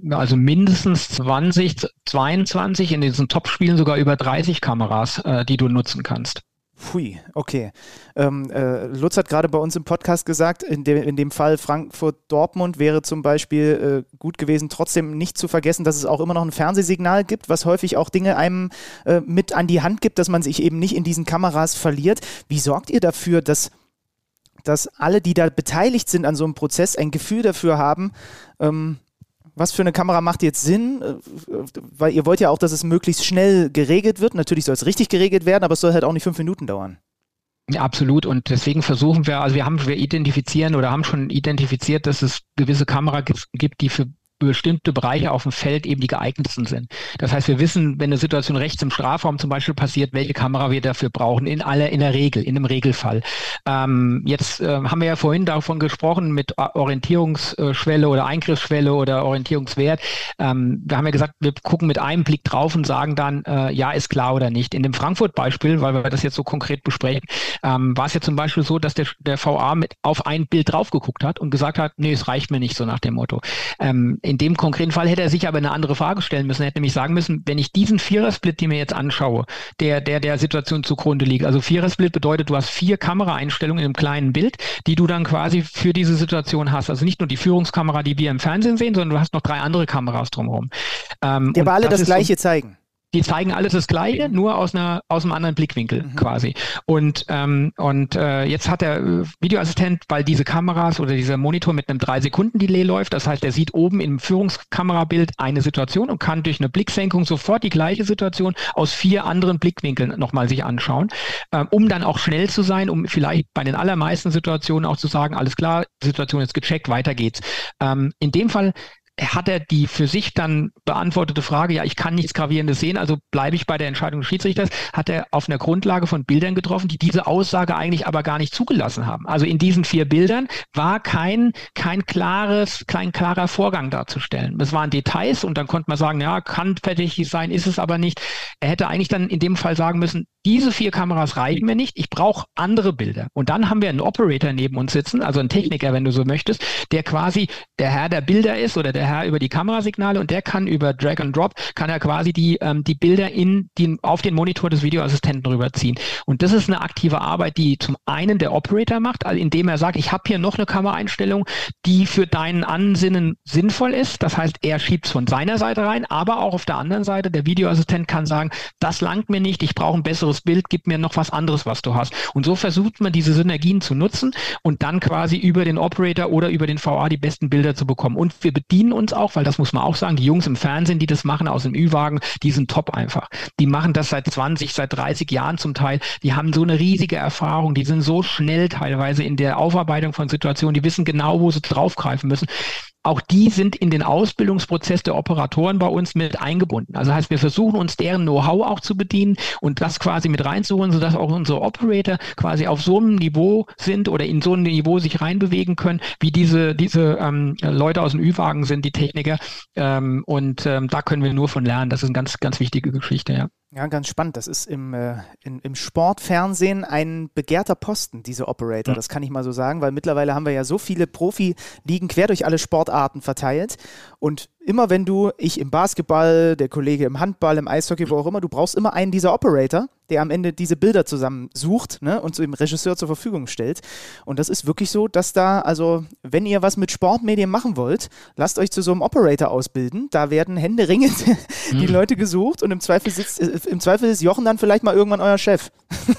Also mindestens 20, 22, in diesen Top-Spielen sogar über 30 Kameras, äh, die du nutzen kannst. Pfui, okay. Ähm, äh, Lutz hat gerade bei uns im Podcast gesagt, in, de in dem Fall Frankfurt-Dortmund wäre zum Beispiel äh, gut gewesen, trotzdem nicht zu vergessen, dass es auch immer noch ein Fernsehsignal gibt, was häufig auch Dinge einem äh, mit an die Hand gibt, dass man sich eben nicht in diesen Kameras verliert. Wie sorgt ihr dafür, dass, dass alle, die da beteiligt sind an so einem Prozess, ein Gefühl dafür haben, ähm, was für eine Kamera macht jetzt Sinn? Äh, weil ihr wollt ja auch, dass es möglichst schnell geregelt wird. Natürlich soll es richtig geregelt werden, aber es soll halt auch nicht fünf Minuten dauern. Ja, absolut. Und deswegen versuchen wir, also wir haben, wir identifizieren oder haben schon identifiziert, dass es gewisse Kamera gibt, die für bestimmte Bereiche auf dem Feld eben die geeignetsten sind. Das heißt, wir wissen, wenn eine Situation rechts im Strafraum zum Beispiel passiert, welche Kamera wir dafür brauchen, in aller, in der Regel, in einem Regelfall. Ähm, jetzt äh, haben wir ja vorhin davon gesprochen mit Orientierungsschwelle oder Eingriffsschwelle oder Orientierungswert. Ähm, wir haben ja gesagt, wir gucken mit einem Blick drauf und sagen dann, äh, ja, ist klar oder nicht. In dem Frankfurt-Beispiel, weil wir das jetzt so konkret besprechen, ähm, war es ja zum Beispiel so, dass der, der VA mit auf ein Bild drauf geguckt hat und gesagt hat, nee, es reicht mir nicht, so nach dem Motto. In dem konkreten Fall hätte er sich aber eine andere Frage stellen müssen. Er hätte nämlich sagen müssen, wenn ich diesen Vierersplit, den mir jetzt anschaue, der, der der Situation zugrunde liegt. Also Vierersplit bedeutet, du hast vier Kameraeinstellungen in einem kleinen Bild, die du dann quasi für diese Situation hast. Also nicht nur die Führungskamera, die wir im Fernsehen sehen, sondern du hast noch drei andere Kameras drumherum. Ähm, die aber alle das, das Gleiche so, zeigen die zeigen alles das Gleiche, nur aus einer aus einem anderen Blickwinkel mhm. quasi. Und ähm, und äh, jetzt hat der äh, Videoassistent, weil diese Kameras oder dieser Monitor mit einem drei Sekunden Delay läuft, das heißt, er sieht oben im Führungskamerabild eine Situation und kann durch eine Blicksenkung sofort die gleiche Situation aus vier anderen Blickwinkeln nochmal sich anschauen, ähm, um dann auch schnell zu sein, um vielleicht bei den allermeisten Situationen auch zu sagen, alles klar, Situation ist gecheckt, weiter geht's. Ähm, in dem Fall hat er die für sich dann beantwortete Frage, ja, ich kann nichts Gravierendes sehen, also bleibe ich bei der Entscheidung des Schiedsrichters, hat er auf einer Grundlage von Bildern getroffen, die diese Aussage eigentlich aber gar nicht zugelassen haben. Also in diesen vier Bildern war kein, kein klares, kein klarer Vorgang darzustellen. Es waren Details und dann konnte man sagen, ja, kann fertig sein, ist es aber nicht. Er hätte eigentlich dann in dem Fall sagen müssen, diese vier Kameras reichen mir nicht, ich brauche andere Bilder. Und dann haben wir einen Operator neben uns sitzen, also einen Techniker, wenn du so möchtest, der quasi der Herr der Bilder ist oder der Herr über die Kamerasignale und der kann über Drag and Drop, kann er quasi die, ähm, die Bilder in die, auf den Monitor des Videoassistenten rüberziehen. Und das ist eine aktive Arbeit, die zum einen der Operator macht, also indem er sagt, ich habe hier noch eine Kameraeinstellung, die für deinen Ansinnen sinnvoll ist. Das heißt, er schiebt es von seiner Seite rein, aber auch auf der anderen Seite, der Videoassistent kann sagen, das langt mir nicht, ich brauche ein besseres anderes Bild, gib mir noch was anderes, was du hast. Und so versucht man diese Synergien zu nutzen und dann quasi über den Operator oder über den VA die besten Bilder zu bekommen. Und wir bedienen uns auch, weil das muss man auch sagen, die Jungs im Fernsehen, die das machen aus dem Ü-Wagen, die sind top einfach. Die machen das seit 20, seit 30 Jahren zum Teil. Die haben so eine riesige Erfahrung, die sind so schnell teilweise in der Aufarbeitung von Situationen, die wissen genau, wo sie draufgreifen müssen auch die sind in den Ausbildungsprozess der Operatoren bei uns mit eingebunden. Also heißt, wir versuchen uns deren Know-how auch zu bedienen und das quasi mit reinzuholen, sodass auch unsere Operator quasi auf so einem Niveau sind oder in so einem Niveau sich reinbewegen können, wie diese, diese ähm, Leute aus dem Ü-Wagen sind, die Techniker. Ähm, und ähm, da können wir nur von lernen. Das ist eine ganz, ganz wichtige Geschichte, ja. Ja, ganz spannend. Das ist im, äh, in, im Sportfernsehen ein begehrter Posten, diese Operator. Mhm. Das kann ich mal so sagen, weil mittlerweile haben wir ja so viele Profi-Ligen quer durch alle Sportarten verteilt. Und immer wenn du, ich im Basketball, der Kollege im Handball, im Eishockey, wo auch immer, du brauchst immer einen dieser Operator, der am Ende diese Bilder zusammensucht ne, und so dem Regisseur zur Verfügung stellt. Und das ist wirklich so, dass da, also wenn ihr was mit Sportmedien machen wollt, lasst euch zu so einem Operator ausbilden. Da werden händeringend die mhm. Leute gesucht und im Zweifel sitzt, äh, im Zweifel ist Jochen dann vielleicht mal irgendwann euer Chef.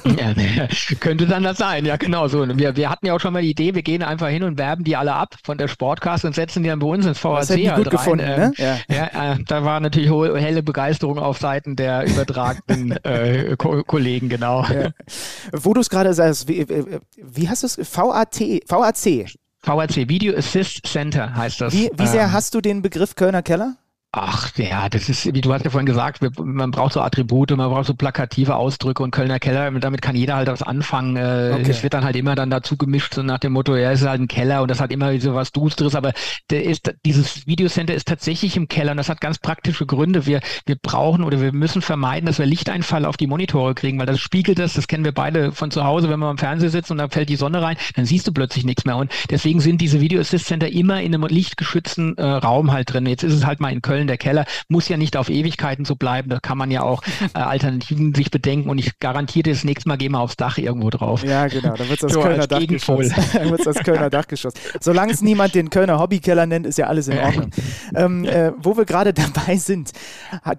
ja, ne, könnte dann das sein, ja genau so. Wir, wir hatten ja auch schon mal die Idee, wir gehen einfach hin und werben die alle ab von der Sportcast und setzen die dann bei uns ins VHC das halt gut rein. gefunden, ähm, ne? Ja, ja äh, da war natürlich helle Begeisterung auf Seiten der übertragenen äh, Ko Kollegen, genau. Ja. Wo du es gerade sagst, wie, wie hast du es? VAT, VAC. VAC, Video Assist Center heißt das. Wie, wie sehr ähm, hast du den Begriff Kölner Keller? Ach ja, das ist, wie du hast ja vorhin gesagt, man braucht so Attribute, man braucht so plakative Ausdrücke und Kölner Keller, damit kann jeder halt was anfangen. Äh, okay. Es wird dann halt immer dann dazu gemischt, so nach dem Motto, ja, es ist halt ein Keller und das hat immer so was Dusteres, aber der ist, dieses Videocenter ist tatsächlich im Keller und das hat ganz praktische Gründe. Wir, wir brauchen oder wir müssen vermeiden, dass wir Lichteinfall auf die Monitore kriegen, weil das spiegelt das, das kennen wir beide von zu Hause, wenn man am Fernseher sitzt und da fällt die Sonne rein, dann siehst du plötzlich nichts mehr und deswegen sind diese Video Assist Center immer in einem lichtgeschützten äh, Raum halt drin. Jetzt ist es halt mal in Köln Köln, der Keller, muss ja nicht auf Ewigkeiten so bleiben. Da kann man ja auch äh, Alternativen sich bedenken und ich garantiere, das nächste Mal gehen wir aufs Dach irgendwo drauf. Ja, genau, da wird es das so Kölner Dachgeschoss. das Kölner Dachgeschoss. Solange es niemand den Kölner Hobbykeller nennt, ist ja alles in Ordnung. ähm, äh, wo wir gerade dabei sind,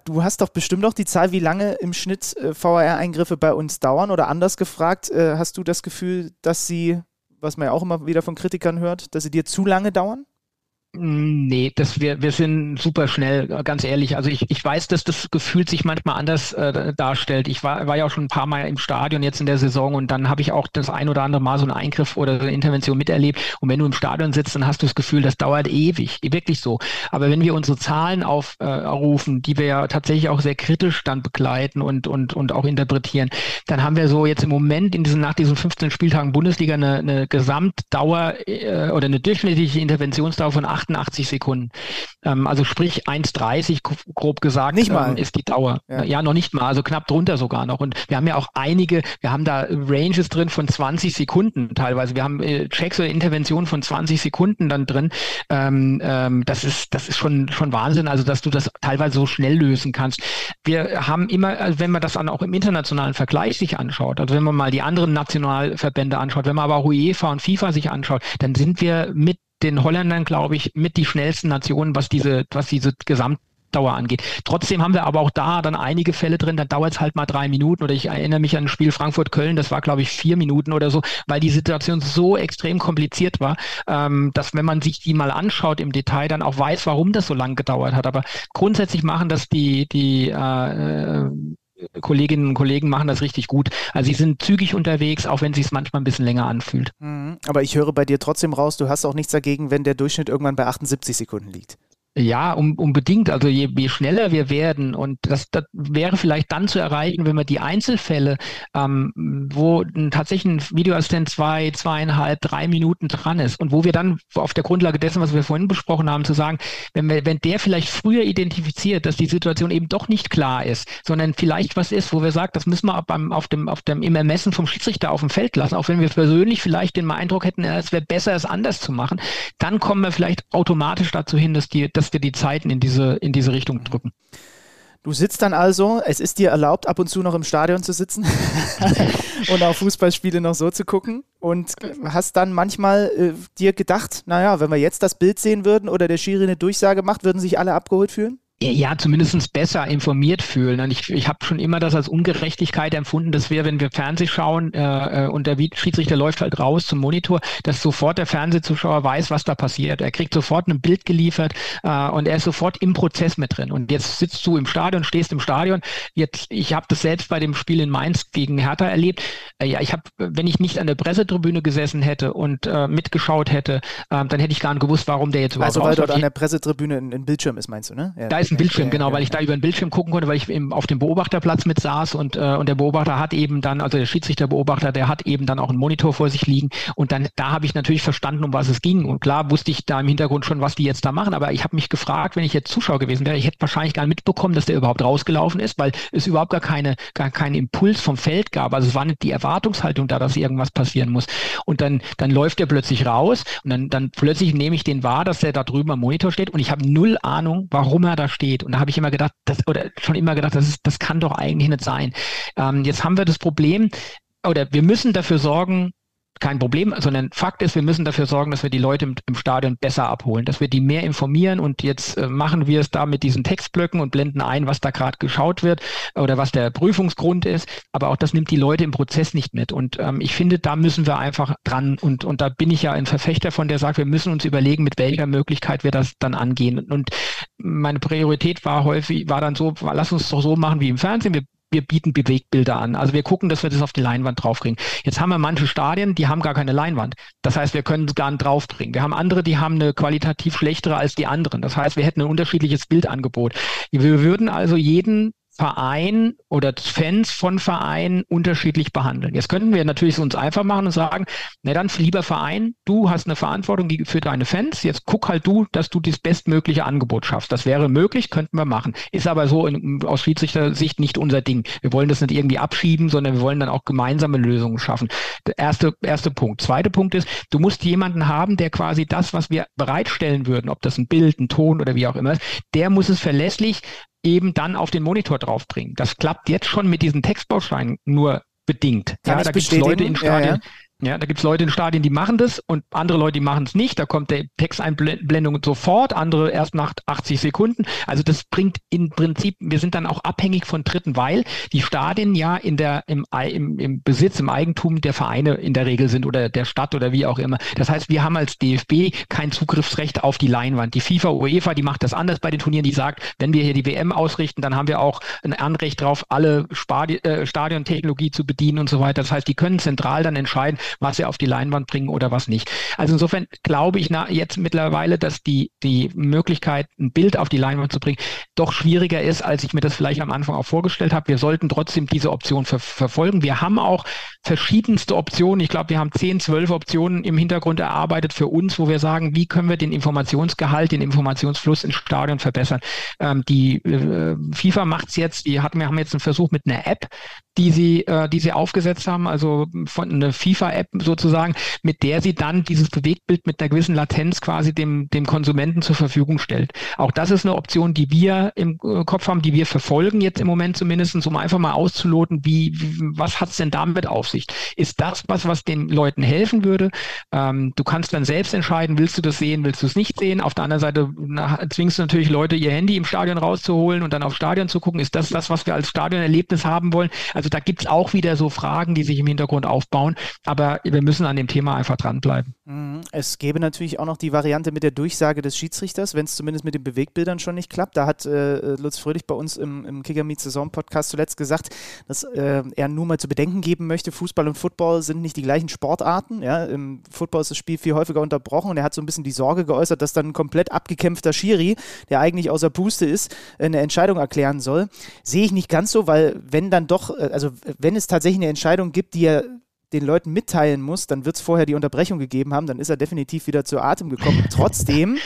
du hast doch bestimmt auch die Zahl, wie lange im Schnitt äh, VR-Eingriffe bei uns dauern oder anders gefragt, äh, hast du das Gefühl, dass sie, was man ja auch immer wieder von Kritikern hört, dass sie dir zu lange dauern? Nee, das, wir, wir sind super schnell, ganz ehrlich. Also ich, ich weiß, dass das Gefühl sich manchmal anders äh, darstellt. Ich war, war ja auch schon ein paar Mal im Stadion jetzt in der Saison und dann habe ich auch das ein oder andere Mal so einen Eingriff oder eine Intervention miterlebt. Und wenn du im Stadion sitzt, dann hast du das Gefühl, das dauert ewig, wirklich so. Aber wenn wir unsere Zahlen aufrufen, äh, die wir ja tatsächlich auch sehr kritisch dann begleiten und, und, und auch interpretieren, dann haben wir so jetzt im Moment in diesen, nach diesen 15 Spieltagen Bundesliga eine, eine Gesamtdauer äh, oder eine durchschnittliche Interventionsdauer von 8 88 Sekunden. Ähm, also sprich 1,30 grob gesagt nicht mal. Ähm, ist die Dauer. Ja. ja. noch nicht mal, also knapp drunter sogar noch. Und wir haben ja auch einige, wir haben da Ranges drin von 20 Sekunden teilweise. Wir haben äh, Checks oder Interventionen von 20 Sekunden dann drin. Ähm, ähm, das ist, das ist schon, schon Wahnsinn, also dass du das teilweise so schnell lösen kannst. Wir haben immer, also wenn man das dann auch im internationalen Vergleich sich anschaut, also wenn man mal die anderen Nationalverbände anschaut, wenn man aber auch UEFA und FIFA sich anschaut, dann sind wir mit den Holländern, glaube ich, mit die schnellsten Nationen, was diese, was diese Gesamtdauer angeht. Trotzdem haben wir aber auch da dann einige Fälle drin, da dauert es halt mal drei Minuten oder ich erinnere mich an ein Spiel Frankfurt-Köln, das war glaube ich vier Minuten oder so, weil die Situation so extrem kompliziert war, ähm, dass wenn man sich die mal anschaut im Detail, dann auch weiß, warum das so lange gedauert hat. Aber grundsätzlich machen das die, die äh, Kolleginnen und Kollegen machen das richtig gut. Also sie sind zügig unterwegs, auch wenn es sich manchmal ein bisschen länger anfühlt. Mhm. Aber ich höre bei dir trotzdem raus, du hast auch nichts dagegen, wenn der Durchschnitt irgendwann bei 78 Sekunden liegt. Ja, um, unbedingt. Also je, je schneller wir werden und das, das wäre vielleicht dann zu erreichen, wenn wir die Einzelfälle, ähm, wo tatsächlich ein Videoassistent zwei, zweieinhalb, drei Minuten dran ist und wo wir dann auf der Grundlage dessen, was wir vorhin besprochen haben, zu sagen, wenn, wir, wenn der vielleicht früher identifiziert, dass die Situation eben doch nicht klar ist, sondern vielleicht was ist, wo wir sagen, das müssen wir beim, auf dem, auf dem, im Ermessen vom Schiedsrichter auf dem Feld lassen, auch wenn wir persönlich vielleicht den Eindruck hätten, es wäre besser, es anders zu machen, dann kommen wir vielleicht automatisch dazu hin, dass die, dass dass wir die Zeiten in diese, in diese Richtung drücken. Du sitzt dann also, es ist dir erlaubt, ab und zu noch im Stadion zu sitzen und auch Fußballspiele noch so zu gucken und hast dann manchmal äh, dir gedacht, naja, wenn wir jetzt das Bild sehen würden oder der Schiri eine Durchsage macht, würden sich alle abgeholt fühlen? Ja, zumindest besser informiert fühlen. Und ich, ich habe schon immer das als Ungerechtigkeit empfunden, dass wir, wenn wir Fernseh schauen äh, äh und der Schiedsrichter läuft halt raus zum Monitor, dass sofort der Fernsehzuschauer weiß, was da passiert. Er kriegt sofort ein Bild geliefert äh, und er ist sofort im Prozess mit drin. Und jetzt sitzt du im Stadion, stehst im Stadion. Jetzt, ich habe das selbst bei dem Spiel in Mainz gegen Hertha erlebt. Äh, ja, ich habe, wenn ich nicht an der Pressetribüne gesessen hätte und äh, mitgeschaut hätte, äh, dann hätte ich gar nicht gewusst, warum der jetzt überhaupt Also weil dort an der Pressetribüne ein, ein Bildschirm ist, meinst du, ne? Ja. Ist ein Bildschirm, genau, weil ich da über den Bildschirm gucken konnte, weil ich eben auf dem Beobachterplatz mit saß und, äh, und der Beobachter hat eben dann, also der Schiedsrichterbeobachter, der hat eben dann auch einen Monitor vor sich liegen und dann, da habe ich natürlich verstanden, um was es ging und klar wusste ich da im Hintergrund schon, was die jetzt da machen, aber ich habe mich gefragt, wenn ich jetzt Zuschauer gewesen wäre, ich hätte wahrscheinlich gar nicht mitbekommen, dass der überhaupt rausgelaufen ist, weil es überhaupt gar keine, gar keinen Impuls vom Feld gab, also es war nicht die Erwartungshaltung da, dass irgendwas passieren muss. Und dann, dann läuft der plötzlich raus und dann, dann plötzlich nehme ich den wahr, dass der da drüben am Monitor steht und ich habe null Ahnung, warum er da steht und da habe ich immer gedacht, das, oder schon immer gedacht, das, ist, das kann doch eigentlich nicht sein. Ähm, jetzt haben wir das Problem, oder wir müssen dafür sorgen, kein Problem, sondern Fakt ist, wir müssen dafür sorgen, dass wir die Leute im, im Stadion besser abholen, dass wir die mehr informieren und jetzt äh, machen wir es da mit diesen Textblöcken und blenden ein, was da gerade geschaut wird oder was der Prüfungsgrund ist, aber auch das nimmt die Leute im Prozess nicht mit. Und ähm, ich finde, da müssen wir einfach dran und, und da bin ich ja ein Verfechter von, der sagt, wir müssen uns überlegen, mit welcher Möglichkeit wir das dann angehen. Und meine Priorität war häufig, war dann so, lass uns doch so machen wie im Fernsehen, wir wir bieten Bewegtbilder an. Also wir gucken, dass wir das auf die Leinwand draufkriegen. Jetzt haben wir manche Stadien, die haben gar keine Leinwand. Das heißt, wir können es gar nicht draufbringen. Wir haben andere, die haben eine qualitativ schlechtere als die anderen. Das heißt, wir hätten ein unterschiedliches Bildangebot. Wir würden also jeden Verein oder Fans von Vereinen unterschiedlich behandeln. Jetzt könnten wir natürlich uns einfach machen und sagen, na dann lieber Verein, du hast eine Verantwortung für deine Fans, jetzt guck halt du, dass du das bestmögliche Angebot schaffst. Das wäre möglich, könnten wir machen. Ist aber so in, aus Schiedsrichter-Sicht nicht unser Ding. Wir wollen das nicht irgendwie abschieben, sondern wir wollen dann auch gemeinsame Lösungen schaffen. Der erste, erste Punkt. Zweiter Punkt ist, du musst jemanden haben, der quasi das, was wir bereitstellen würden, ob das ein Bild, ein Ton oder wie auch immer, der muss es verlässlich eben dann auf den Monitor draufbringen. Das klappt jetzt schon mit diesen Textbausteinen nur bedingt. Kann ja, da gibt es Leute in Stadien, ja, ja. Ja, da gibt es Leute in Stadien, die machen das und andere Leute, die machen es nicht. Da kommt der Texteinblendung sofort, andere erst nach 80 Sekunden. Also das bringt im Prinzip, wir sind dann auch abhängig von Dritten, weil die Stadien ja in der, im, im, im Besitz, im Eigentum der Vereine in der Regel sind oder der Stadt oder wie auch immer. Das heißt, wir haben als DFB kein Zugriffsrecht auf die Leinwand. Die FIFA, UEFA, die macht das anders bei den Turnieren. Die sagt, wenn wir hier die WM ausrichten, dann haben wir auch ein Anrecht drauf, alle Stadi äh, Stadiontechnologie zu bedienen und so weiter. Das heißt, die können zentral dann entscheiden, was sie auf die Leinwand bringen oder was nicht. Also insofern glaube ich na, jetzt mittlerweile, dass die, die Möglichkeit, ein Bild auf die Leinwand zu bringen, doch schwieriger ist, als ich mir das vielleicht am Anfang auch vorgestellt habe. Wir sollten trotzdem diese Option ver verfolgen. Wir haben auch verschiedenste Optionen. Ich glaube, wir haben zehn, zwölf Optionen im Hintergrund erarbeitet für uns, wo wir sagen, wie können wir den Informationsgehalt, den Informationsfluss ins Stadion verbessern. Ähm, die äh, FIFA macht es jetzt, die hatten, wir haben jetzt einen Versuch mit einer App, die sie, äh, die sie aufgesetzt haben, also von einer FIFA-App sozusagen, mit der sie dann dieses Bewegtbild mit einer gewissen Latenz quasi dem, dem Konsumenten zur Verfügung stellt. Auch das ist eine Option, die wir im äh, Kopf haben, die wir verfolgen jetzt im Moment zumindest, um einfach mal auszuloten, wie, was hat's denn damit auf sich? Ist das was, was den Leuten helfen würde? Ähm, du kannst dann selbst entscheiden, willst du das sehen, willst du es nicht sehen? Auf der anderen Seite na, zwingst du natürlich Leute, ihr Handy im Stadion rauszuholen und dann aufs Stadion zu gucken. Ist das das, was wir als Stadionerlebnis haben wollen? Also also da gibt es auch wieder so Fragen, die sich im Hintergrund aufbauen. Aber wir müssen an dem Thema einfach dranbleiben. Mhm. Es gäbe natürlich auch noch die Variante mit der Durchsage des Schiedsrichters, wenn es zumindest mit den Bewegbildern schon nicht klappt. Da hat äh, Lutz Fröhlich bei uns im, im Kicker Meet Saison Podcast zuletzt gesagt, dass äh, er nur mal zu bedenken geben möchte, Fußball und Football sind nicht die gleichen Sportarten. Ja? Im Football ist das Spiel viel häufiger unterbrochen und er hat so ein bisschen die Sorge geäußert, dass dann ein komplett abgekämpfter Schiri, der eigentlich außer Puste ist, eine Entscheidung erklären soll. Sehe ich nicht ganz so, weil wenn dann doch, äh, also wenn es tatsächlich eine Entscheidung gibt, die er den Leuten mitteilen muss, dann wird es vorher die Unterbrechung gegeben haben, dann ist er definitiv wieder zu Atem gekommen. Trotzdem,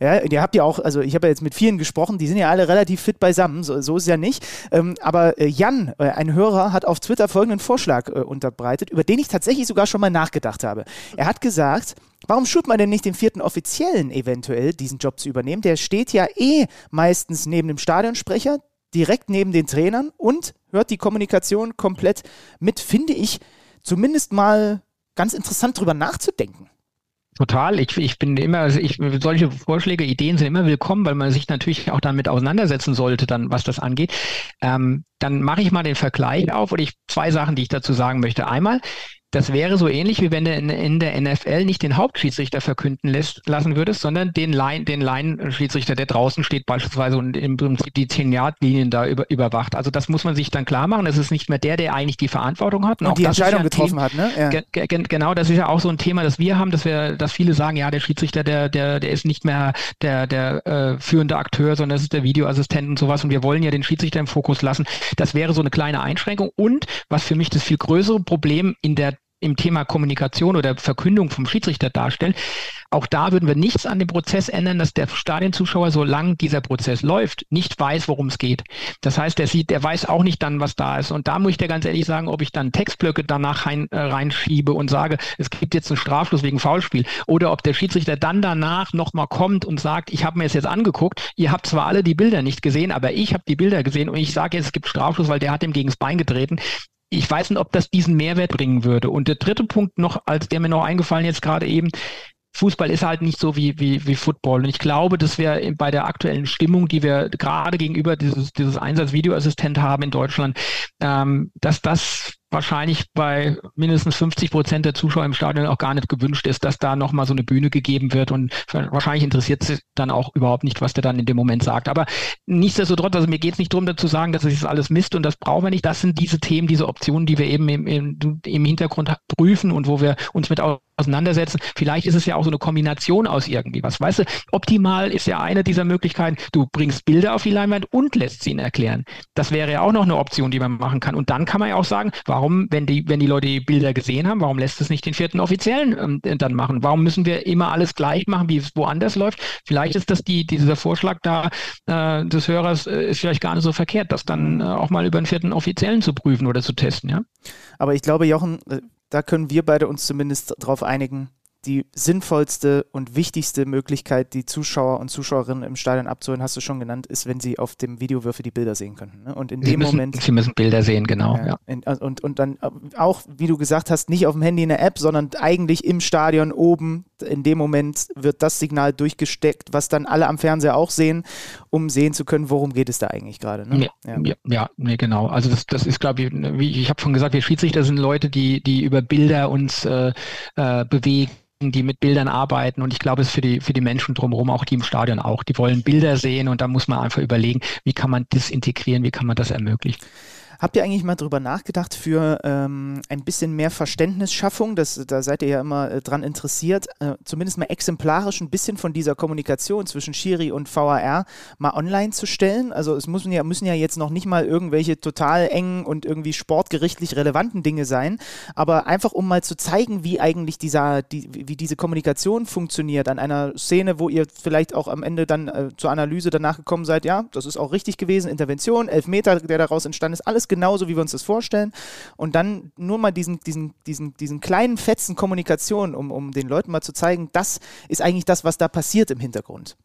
ja, ihr habt ja auch, also ich habe ja jetzt mit vielen gesprochen, die sind ja alle relativ fit beisammen, so, so ist es ja nicht. Ähm, aber äh, Jan, äh, ein Hörer, hat auf Twitter folgenden Vorschlag äh, unterbreitet, über den ich tatsächlich sogar schon mal nachgedacht habe. Er hat gesagt, Warum schult man denn nicht den vierten Offiziellen eventuell, diesen Job zu übernehmen? Der steht ja eh meistens neben dem Stadionsprecher, direkt neben den Trainern und hört die Kommunikation komplett mit, finde ich zumindest mal ganz interessant drüber nachzudenken. Total. Ich, ich bin immer, also ich, solche Vorschläge, Ideen sind immer willkommen, weil man sich natürlich auch damit auseinandersetzen sollte, dann, was das angeht. Ähm, dann mache ich mal den Vergleich auf und ich zwei Sachen, die ich dazu sagen möchte. Einmal, das wäre so ähnlich, wie wenn du in, in, der NFL nicht den Hauptschiedsrichter verkünden lässt, lassen würdest, sondern den Line, den Line-Schiedsrichter, der draußen steht beispielsweise und im Prinzip die 10-Yard-Linien da über, überwacht. Also das muss man sich dann klar machen. Es ist nicht mehr der, der eigentlich die Verantwortung hat. Und, und die Entscheidung ja getroffen Thema, hat, ne? Ja. Ge ge genau, das ist ja auch so ein Thema, das wir haben, dass wir, dass viele sagen, ja, der Schiedsrichter, der, der, der ist nicht mehr der, der äh, führende Akteur, sondern das ist der Videoassistent und sowas. Und wir wollen ja den Schiedsrichter im Fokus lassen. Das wäre so eine kleine Einschränkung. Und was für mich das viel größere Problem in der im Thema Kommunikation oder Verkündung vom Schiedsrichter darstellen. Auch da würden wir nichts an dem Prozess ändern, dass der Stadienzuschauer, solange dieser Prozess läuft, nicht weiß, worum es geht. Das heißt, der sieht, der weiß auch nicht dann, was da ist. Und da muss ich dir ganz ehrlich sagen, ob ich dann Textblöcke danach rein, äh, reinschiebe und sage, es gibt jetzt einen Strafschluss wegen Foulspiel oder ob der Schiedsrichter dann danach nochmal kommt und sagt, ich habe mir es jetzt angeguckt, ihr habt zwar alle die Bilder nicht gesehen, aber ich habe die Bilder gesehen und ich sage jetzt, es gibt Strafschluss, weil der hat ihm gegen das Bein getreten ich weiß nicht, ob das diesen Mehrwert bringen würde. Und der dritte Punkt noch, als der mir noch eingefallen jetzt gerade eben, Fußball ist halt nicht so wie, wie, wie Football. Und ich glaube, dass wir bei der aktuellen Stimmung, die wir gerade gegenüber dieses, dieses Einsatz Videoassistent haben in Deutschland, ähm, dass das wahrscheinlich bei mindestens 50 Prozent der Zuschauer im Stadion auch gar nicht gewünscht ist, dass da nochmal so eine Bühne gegeben wird und wahrscheinlich interessiert sie dann auch überhaupt nicht, was der dann in dem Moment sagt. Aber nichtsdestotrotz, also mir geht es nicht darum, dazu sagen, dass es alles Mist und das brauchen wir nicht. Das sind diese Themen, diese Optionen, die wir eben im, im, im Hintergrund prüfen und wo wir uns mit auseinandersetzen. Vielleicht ist es ja auch so eine Kombination aus irgendwie was. Weißt du, optimal ist ja eine dieser Möglichkeiten, du bringst Bilder auf die Leinwand und lässt sie ihnen erklären. Das wäre ja auch noch eine Option, die man machen kann. Und dann kann man ja auch sagen, warum, wenn die, wenn die Leute die Bilder gesehen haben, warum lässt es nicht den vierten Offiziellen ähm, dann machen? Warum müssen wir immer alles gleich machen, wie es woanders läuft? Vielleicht ist das die, dieser Vorschlag da äh, des Hörers äh, ist vielleicht gar nicht so verkehrt, das dann äh, auch mal über den vierten Offiziellen zu prüfen oder zu testen, ja. Aber ich glaube, Jochen, äh, da können wir beide uns zumindest darauf einigen, die sinnvollste und wichtigste Möglichkeit, die Zuschauer und Zuschauerinnen im Stadion abzuholen, hast du schon genannt, ist, wenn sie auf dem Videowürfel die Bilder sehen könnten. Ne? Und in sie dem müssen, Moment. Sie müssen Bilder sehen, genau. Ja, ja. In, und, und dann auch, wie du gesagt hast, nicht auf dem Handy in der App, sondern eigentlich im Stadion oben. In dem Moment wird das Signal durchgesteckt, was dann alle am Fernseher auch sehen, um sehen zu können, worum geht es da eigentlich gerade. Ne? Ja, ja, ja nee, genau. Also das, das ist, glaube ich, wie ich, ich habe schon gesagt, wir Schiedsrichter sind Leute, die, die über Bilder uns äh, äh, bewegen die mit Bildern arbeiten und ich glaube, es ist für die, für die Menschen drumherum, auch die im Stadion auch, die wollen Bilder sehen und da muss man einfach überlegen, wie kann man das integrieren, wie kann man das ermöglichen. Habt ihr eigentlich mal drüber nachgedacht für ähm, ein bisschen mehr Verständnisschaffung? Das, da seid ihr ja immer äh, dran interessiert, äh, zumindest mal exemplarisch ein bisschen von dieser Kommunikation zwischen Schiri und VAR mal online zu stellen. Also es müssen ja, müssen ja jetzt noch nicht mal irgendwelche total engen und irgendwie sportgerichtlich relevanten Dinge sein, aber einfach um mal zu zeigen, wie eigentlich dieser, die, wie diese Kommunikation funktioniert an einer Szene, wo ihr vielleicht auch am Ende dann äh, zur Analyse danach gekommen seid, ja, das ist auch richtig gewesen, Intervention, Elfmeter, der daraus entstanden ist, alles genauso, wie wir uns das vorstellen. Und dann nur mal diesen, diesen, diesen, diesen kleinen Fetzen Kommunikation, um, um den Leuten mal zu zeigen, das ist eigentlich das, was da passiert im Hintergrund.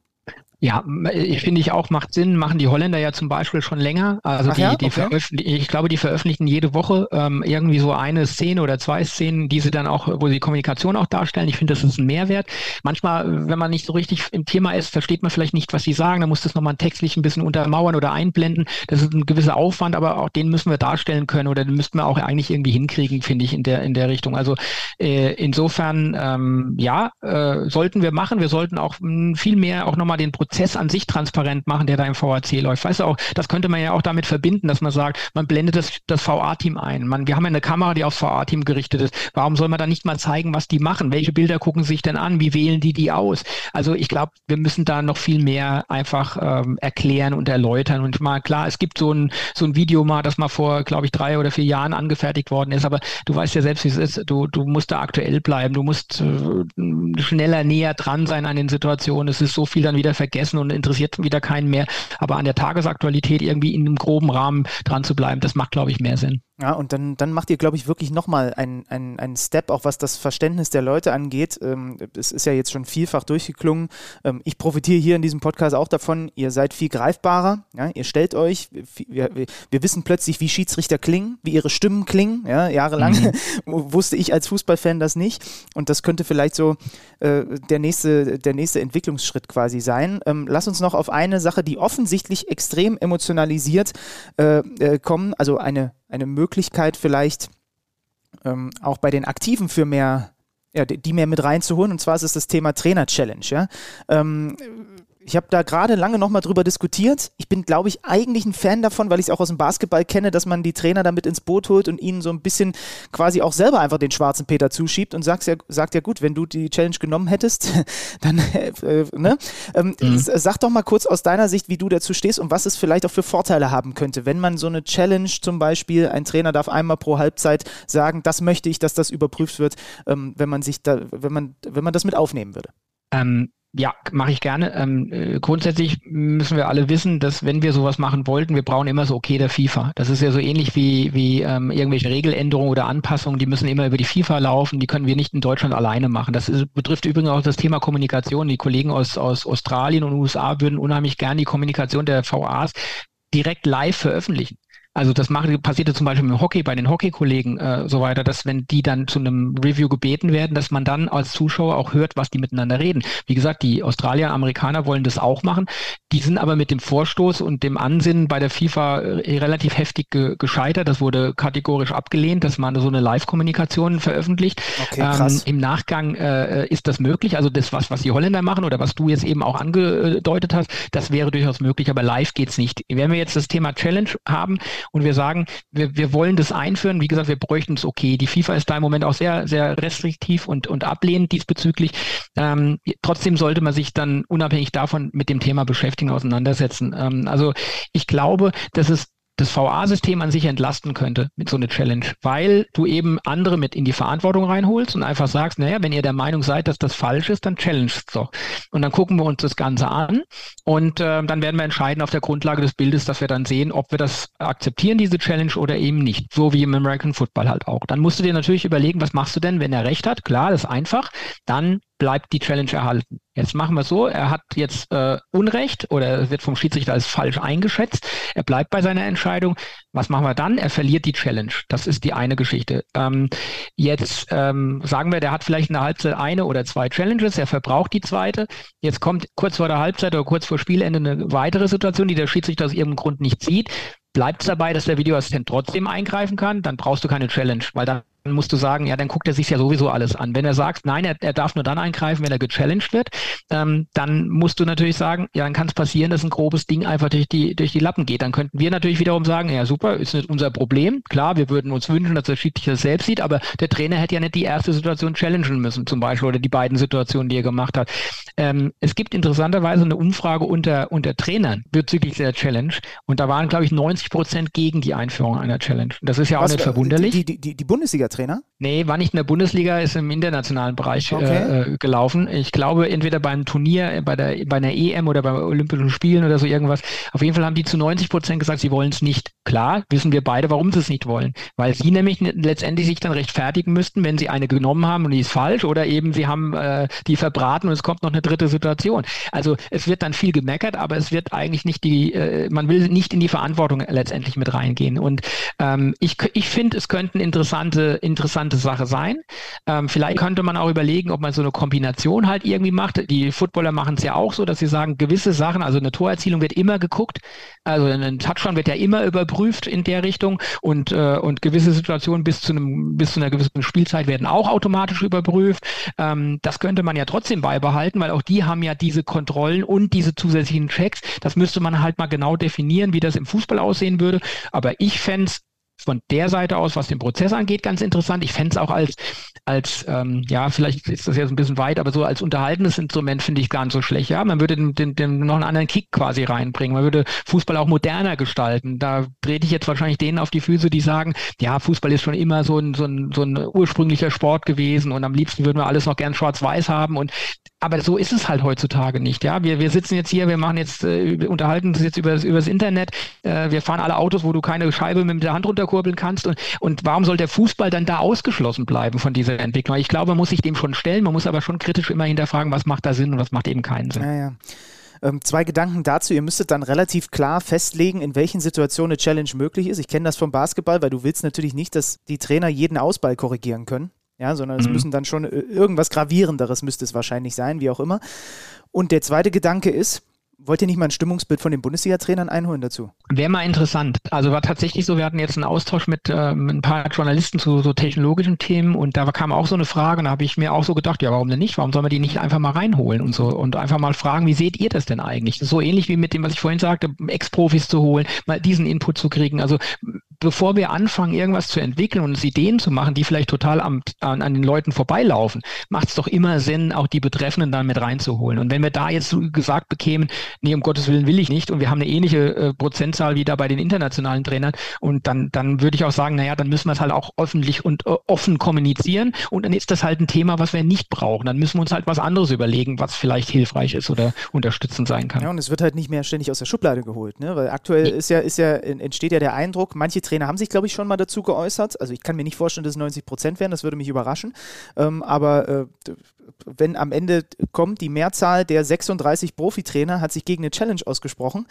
Ja, ich finde ich auch, macht Sinn, machen die Holländer ja zum Beispiel schon länger. Also Ach die, ja? die okay. ich glaube, die veröffentlichen jede Woche ähm, irgendwie so eine Szene oder zwei Szenen, die sie dann auch, wo sie Kommunikation auch darstellen. Ich finde, das ist ein Mehrwert. Manchmal, wenn man nicht so richtig im Thema ist, versteht man vielleicht nicht, was sie sagen. Da muss das nochmal textlich ein bisschen untermauern oder einblenden. Das ist ein gewisser Aufwand, aber auch den müssen wir darstellen können oder den müssten wir auch eigentlich irgendwie hinkriegen, finde ich, in der, in der Richtung. Also äh, insofern, ähm, ja, äh, sollten wir machen. Wir sollten auch mh, viel mehr auch nochmal den Prozess Prozess an sich transparent machen, der da im VAC läuft. Weißt du auch, das könnte man ja auch damit verbinden, dass man sagt, man blendet das, das VA-Team ein. Man, wir haben ja eine Kamera, die aufs VA-Team gerichtet ist. Warum soll man da nicht mal zeigen, was die machen? Welche Bilder gucken sich denn an? Wie wählen die die aus? Also ich glaube, wir müssen da noch viel mehr einfach ähm, erklären und erläutern. Und mal klar, es gibt so ein, so ein Video mal, das mal vor, glaube ich, drei oder vier Jahren angefertigt worden ist. Aber du weißt ja selbst, wie es ist. Du, du musst da aktuell bleiben. Du musst äh, schneller näher dran sein an den Situationen. Es ist so viel dann wieder vergessen vergessen und interessiert wieder keinen mehr. Aber an der Tagesaktualität irgendwie in einem groben Rahmen dran zu bleiben, das macht, glaube ich, mehr Sinn. Ja, und dann, dann macht ihr, glaube ich, wirklich nochmal einen, einen, einen Step, auch was das Verständnis der Leute angeht. Ähm, es ist ja jetzt schon vielfach durchgeklungen. Ähm, ich profitiere hier in diesem Podcast auch davon, ihr seid viel greifbarer. Ja? Ihr stellt euch, wir, wir wissen plötzlich, wie Schiedsrichter klingen, wie ihre Stimmen klingen. Ja? Jahrelang mhm. wusste ich als Fußballfan das nicht. Und das könnte vielleicht so äh, der, nächste, der nächste Entwicklungsschritt quasi sein. Ähm, lass uns noch auf eine Sache, die offensichtlich extrem emotionalisiert äh, äh, kommen, also eine eine Möglichkeit vielleicht ähm, auch bei den Aktiven für mehr, ja, die mehr mit reinzuholen. Und zwar ist es das Thema Trainer-Challenge. Ja? Ähm, ich habe da gerade lange nochmal drüber diskutiert. Ich bin, glaube ich, eigentlich ein Fan davon, weil ich es auch aus dem Basketball kenne, dass man die Trainer damit ins Boot holt und ihnen so ein bisschen quasi auch selber einfach den schwarzen Peter zuschiebt und sagt ja, sagt ja gut, wenn du die Challenge genommen hättest, dann, äh, ne? Ähm, mhm. Sag doch mal kurz aus deiner Sicht, wie du dazu stehst und was es vielleicht auch für Vorteile haben könnte, wenn man so eine Challenge zum Beispiel, ein Trainer darf einmal pro Halbzeit sagen, das möchte ich, dass das überprüft wird, ähm, wenn man sich da, wenn man, wenn man das mit aufnehmen würde. Ähm, ja, mache ich gerne. Ähm, äh, grundsätzlich müssen wir alle wissen, dass wenn wir sowas machen wollten, wir brauchen immer so okay der FIFA. Das ist ja so ähnlich wie, wie ähm, irgendwelche Regeländerungen oder Anpassungen, die müssen immer über die FIFA laufen, die können wir nicht in Deutschland alleine machen. Das ist, betrifft übrigens auch das Thema Kommunikation. Die Kollegen aus, aus Australien und USA würden unheimlich gerne die Kommunikation der VAs direkt live veröffentlichen. Also das macht, passierte zum Beispiel im Hockey bei den Hockeykollegen äh, so weiter, dass wenn die dann zu einem Review gebeten werden, dass man dann als Zuschauer auch hört, was die miteinander reden. Wie gesagt, die Australier, Amerikaner wollen das auch machen. Die sind aber mit dem Vorstoß und dem Ansinnen bei der FIFA äh, relativ heftig ge gescheitert. Das wurde kategorisch abgelehnt, dass man so eine Live-Kommunikation veröffentlicht. Okay, ähm, Im Nachgang äh, ist das möglich. Also das, was, was die Holländer machen oder was du jetzt eben auch angedeutet hast, das wäre durchaus möglich, aber live geht's nicht. Wenn wir jetzt das Thema Challenge haben, und wir sagen, wir, wir wollen das einführen. Wie gesagt, wir bräuchten es okay. Die FIFA ist da im Moment auch sehr, sehr restriktiv und, und ablehnend diesbezüglich. Ähm, trotzdem sollte man sich dann unabhängig davon mit dem Thema beschäftigen, auseinandersetzen. Ähm, also ich glaube, dass es das VA-System an sich entlasten könnte mit so einer Challenge, weil du eben andere mit in die Verantwortung reinholst und einfach sagst, naja, wenn ihr der Meinung seid, dass das falsch ist, dann challenge es doch. Und dann gucken wir uns das Ganze an und äh, dann werden wir entscheiden auf der Grundlage des Bildes, dass wir dann sehen, ob wir das akzeptieren, diese Challenge oder eben nicht. So wie im American Football halt auch. Dann musst du dir natürlich überlegen, was machst du denn, wenn er recht hat? Klar, das ist einfach. Dann bleibt die Challenge erhalten. Jetzt machen wir so, er hat jetzt äh, Unrecht oder wird vom Schiedsrichter als falsch eingeschätzt. Er bleibt bei seiner Entscheidung. Was machen wir dann? Er verliert die Challenge. Das ist die eine Geschichte. Ähm, jetzt ähm, sagen wir, der hat vielleicht in der Halbzeit eine oder zwei Challenges, er verbraucht die zweite. Jetzt kommt kurz vor der Halbzeit oder kurz vor Spielende eine weitere Situation, die der Schiedsrichter aus irgendeinem Grund nicht sieht. Bleibt es dabei, dass der Videoassistent trotzdem eingreifen kann, dann brauchst du keine Challenge, weil dann dann musst du sagen, ja, dann guckt er sich ja sowieso alles an. Wenn er sagt, nein, er, er darf nur dann eingreifen, wenn er gechallenged wird, ähm, dann musst du natürlich sagen, ja, dann kann es passieren, dass ein grobes Ding einfach durch die, durch die Lappen geht. Dann könnten wir natürlich wiederum sagen, ja, super, ist nicht unser Problem. Klar, wir würden uns wünschen, dass der Schiedsrichter das selbst sieht, aber der Trainer hätte ja nicht die erste Situation challengen müssen, zum Beispiel, oder die beiden Situationen, die er gemacht hat. Ähm, es gibt interessanterweise eine Umfrage unter, unter Trainern bezüglich der Challenge und da waren, glaube ich, 90 Prozent gegen die Einführung einer Challenge. Das ist ja auch Was, nicht verwunderlich. Die, die, die, die Bundesliga Trainer? Nee, war nicht in der Bundesliga, ist im internationalen Bereich äh, okay. äh, gelaufen. Ich glaube, entweder beim Turnier, bei der bei einer EM oder bei Olympischen Spielen oder so irgendwas. Auf jeden Fall haben die zu 90 Prozent gesagt, sie wollen es nicht. Klar, wissen wir beide, warum sie es nicht wollen. Weil sie nämlich letztendlich sich dann rechtfertigen müssten, wenn sie eine genommen haben und die ist falsch oder eben sie haben äh, die verbraten und es kommt noch eine dritte Situation. Also es wird dann viel gemeckert, aber es wird eigentlich nicht die, äh, man will nicht in die Verantwortung letztendlich mit reingehen. Und ähm, ich, ich finde, es könnten interessante, interessante Sache sein. Ähm, vielleicht könnte man auch überlegen, ob man so eine Kombination halt irgendwie macht. Die Footballer machen es ja auch so, dass sie sagen, gewisse Sachen, also eine Torerzielung wird immer geguckt, also ein Touchdown wird ja immer überprüft in der Richtung und, äh, und gewisse Situationen bis zu einem, bis zu einer gewissen Spielzeit werden auch automatisch überprüft. Ähm, das könnte man ja trotzdem beibehalten, weil auch die haben ja diese Kontrollen und diese zusätzlichen Checks. Das müsste man halt mal genau definieren, wie das im Fußball aussehen würde. Aber ich fände es von der Seite aus, was den Prozess angeht, ganz interessant. Ich fände es auch als, als ähm, ja, vielleicht ist das jetzt ein bisschen weit, aber so als unterhaltendes Instrument finde ich gar nicht so schlecht. Ja, man würde den, den, den noch einen anderen Kick quasi reinbringen. Man würde Fußball auch moderner gestalten. Da trete ich jetzt wahrscheinlich denen auf die Füße, die sagen, ja, Fußball ist schon immer so ein, so ein, so ein ursprünglicher Sport gewesen und am liebsten würden wir alles noch gern schwarz-weiß haben und aber so ist es halt heutzutage nicht. Ja, wir, wir sitzen jetzt hier, wir machen jetzt, äh, unterhalten uns jetzt über das, Internet. Äh, wir fahren alle Autos, wo du keine Scheibe mit der Hand runterkurbeln kannst. Und, und warum soll der Fußball dann da ausgeschlossen bleiben von dieser Entwicklung? Ich glaube, man muss sich dem schon stellen. Man muss aber schon kritisch immer hinterfragen, was macht da Sinn und was macht eben keinen Sinn. Ja, ja. Ähm, zwei Gedanken dazu. Ihr müsstet dann relativ klar festlegen, in welchen Situationen eine Challenge möglich ist. Ich kenne das vom Basketball, weil du willst natürlich nicht, dass die Trainer jeden Ausball korrigieren können ja, sondern es mhm. müssen dann schon äh, irgendwas Gravierenderes müsste es wahrscheinlich sein, wie auch immer. Und der zweite Gedanke ist, Wollt ihr nicht mal ein Stimmungsbild von den Bundesliga-Trainern einholen dazu? Wäre mal interessant. Also war tatsächlich so, wir hatten jetzt einen Austausch mit ähm, ein paar Journalisten zu so technologischen Themen und da kam auch so eine Frage und da habe ich mir auch so gedacht, ja, warum denn nicht? Warum soll man die nicht einfach mal reinholen und so und einfach mal fragen, wie seht ihr das denn eigentlich? Das so ähnlich wie mit dem, was ich vorhin sagte, Ex-Profis zu holen, mal diesen Input zu kriegen. Also bevor wir anfangen, irgendwas zu entwickeln und uns Ideen zu machen, die vielleicht total am, an, an den Leuten vorbeilaufen, macht es doch immer Sinn, auch die Betreffenden dann mit reinzuholen. Und wenn wir da jetzt gesagt bekämen, nee, um Gottes Willen will ich nicht und wir haben eine ähnliche äh, Prozentzahl wie da bei den internationalen Trainern und dann, dann würde ich auch sagen, naja, dann müssen wir es halt auch öffentlich und äh, offen kommunizieren und dann ist das halt ein Thema, was wir nicht brauchen. Dann müssen wir uns halt was anderes überlegen, was vielleicht hilfreich ist oder unterstützend sein kann. Ja, und es wird halt nicht mehr ständig aus der Schublade geholt, ne? weil aktuell nee. ist ja, ist ja, entsteht ja der Eindruck, manche Trainer haben sich, glaube ich, schon mal dazu geäußert. Also ich kann mir nicht vorstellen, dass es 90 Prozent wären, das würde mich überraschen. Ähm, aber äh, wenn am Ende kommt, die Mehrzahl der 36 Profitrainer hat sich gegen eine Challenge ausgesprochen,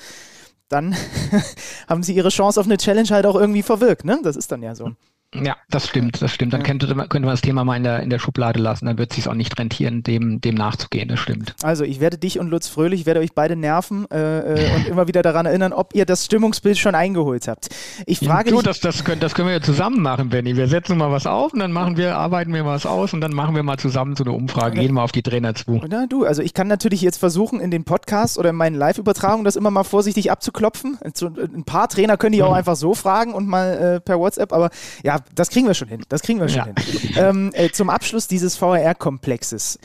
dann haben sie ihre Chance auf eine Challenge halt auch irgendwie verwirkt. Ne? Das ist dann ja so. Ja, das stimmt, das stimmt. Dann könnte, könnte man das Thema mal in der, in der Schublade lassen, dann wird es sich auch nicht rentieren, dem, dem nachzugehen, das stimmt. Also ich werde dich und Lutz Fröhlich, werde euch beide nerven äh, äh und immer wieder daran erinnern, ob ihr das Stimmungsbild schon eingeholt habt. Ich frage ja, du, dich, das, das, können, das können wir ja zusammen machen, Benny. Wir setzen mal was auf und dann machen wir, arbeiten wir was aus und dann machen wir mal zusammen so eine Umfrage, gehen mal auf die Trainer zu. Na du, also ich kann natürlich jetzt versuchen, in den Podcasts oder in meinen Live-Übertragungen das immer mal vorsichtig abzuklopfen. Ein paar Trainer können die auch mhm. einfach so fragen und mal äh, per WhatsApp, aber ja, das kriegen wir schon hin. Das kriegen wir schon ja. hin. Ähm, äh, zum Abschluss dieses VRR-Komplexes.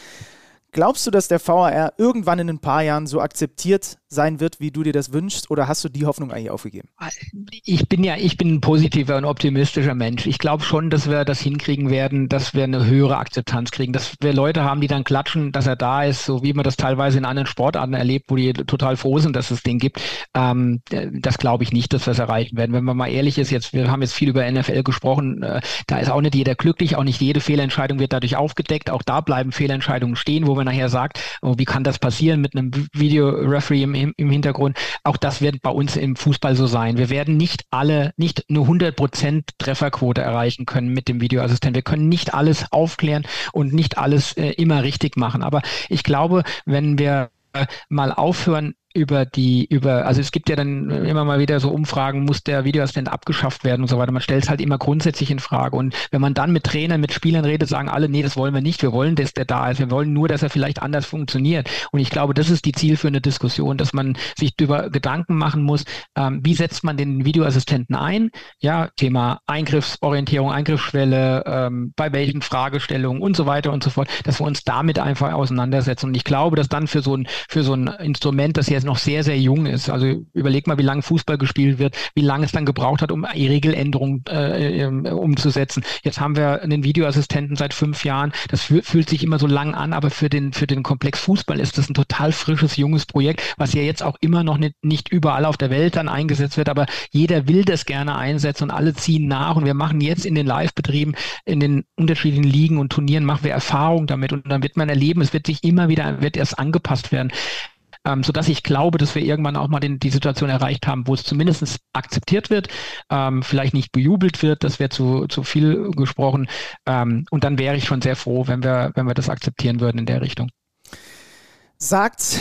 Glaubst du, dass der VAR irgendwann in ein paar Jahren so akzeptiert sein wird, wie du dir das wünschst, oder hast du die Hoffnung eigentlich aufgegeben? Ich bin ja, ich bin ein positiver und optimistischer Mensch. Ich glaube schon, dass wir das hinkriegen werden, dass wir eine höhere Akzeptanz kriegen, dass wir Leute haben, die dann klatschen, dass er da ist, so wie man das teilweise in anderen Sportarten erlebt, wo die total froh sind, dass es den gibt. Ähm, das glaube ich nicht, dass wir es erreichen werden. Wenn man mal ehrlich ist, jetzt, wir haben jetzt viel über NFL gesprochen, äh, da ist auch nicht jeder glücklich, auch nicht jede Fehlentscheidung wird dadurch aufgedeckt. Auch da bleiben Fehlentscheidungen stehen, wo man nachher sagt, oh, wie kann das passieren mit einem Video-Referee im im, Hintergrund. Auch das wird bei uns im Fußball so sein. Wir werden nicht alle, nicht eine 100% Trefferquote erreichen können mit dem Videoassistent. Wir können nicht alles aufklären und nicht alles äh, immer richtig machen. Aber ich glaube, wenn wir äh, mal aufhören, über die, über, also es gibt ja dann immer mal wieder so Umfragen, muss der Videoassistent abgeschafft werden und so weiter. Man stellt es halt immer grundsätzlich in Frage. Und wenn man dann mit Trainern, mit Spielern redet, sagen alle, nee, das wollen wir nicht. Wir wollen, dass der da ist. Wir wollen nur, dass er vielleicht anders funktioniert. Und ich glaube, das ist die zielführende Diskussion, dass man sich darüber Gedanken machen muss, ähm, wie setzt man den Videoassistenten ein? Ja, Thema Eingriffsorientierung, Eingriffsschwelle, ähm, bei welchen Fragestellungen und so weiter und so fort, dass wir uns damit einfach auseinandersetzen. Und ich glaube, dass dann für so ein, für so ein Instrument, das jetzt noch sehr, sehr jung ist. Also überleg mal, wie lange Fußball gespielt wird, wie lange es dann gebraucht hat, um Regeländerungen äh, ähm, umzusetzen. Jetzt haben wir einen Videoassistenten seit fünf Jahren. Das fühlt sich immer so lang an, aber für den, für den Komplex Fußball ist das ein total frisches, junges Projekt, was ja jetzt auch immer noch nicht, nicht überall auf der Welt dann eingesetzt wird, aber jeder will das gerne einsetzen und alle ziehen nach und wir machen jetzt in den Live-Betrieben, in den unterschiedlichen Ligen und Turnieren machen wir Erfahrung damit und dann wird man erleben, es wird sich immer wieder, wird erst angepasst werden ähm, sodass ich glaube, dass wir irgendwann auch mal den, die Situation erreicht haben, wo es zumindest akzeptiert wird, ähm, vielleicht nicht bejubelt wird, das wäre zu, zu viel gesprochen. Ähm, und dann wäre ich schon sehr froh, wenn wir, wenn wir das akzeptieren würden in der Richtung. Sagt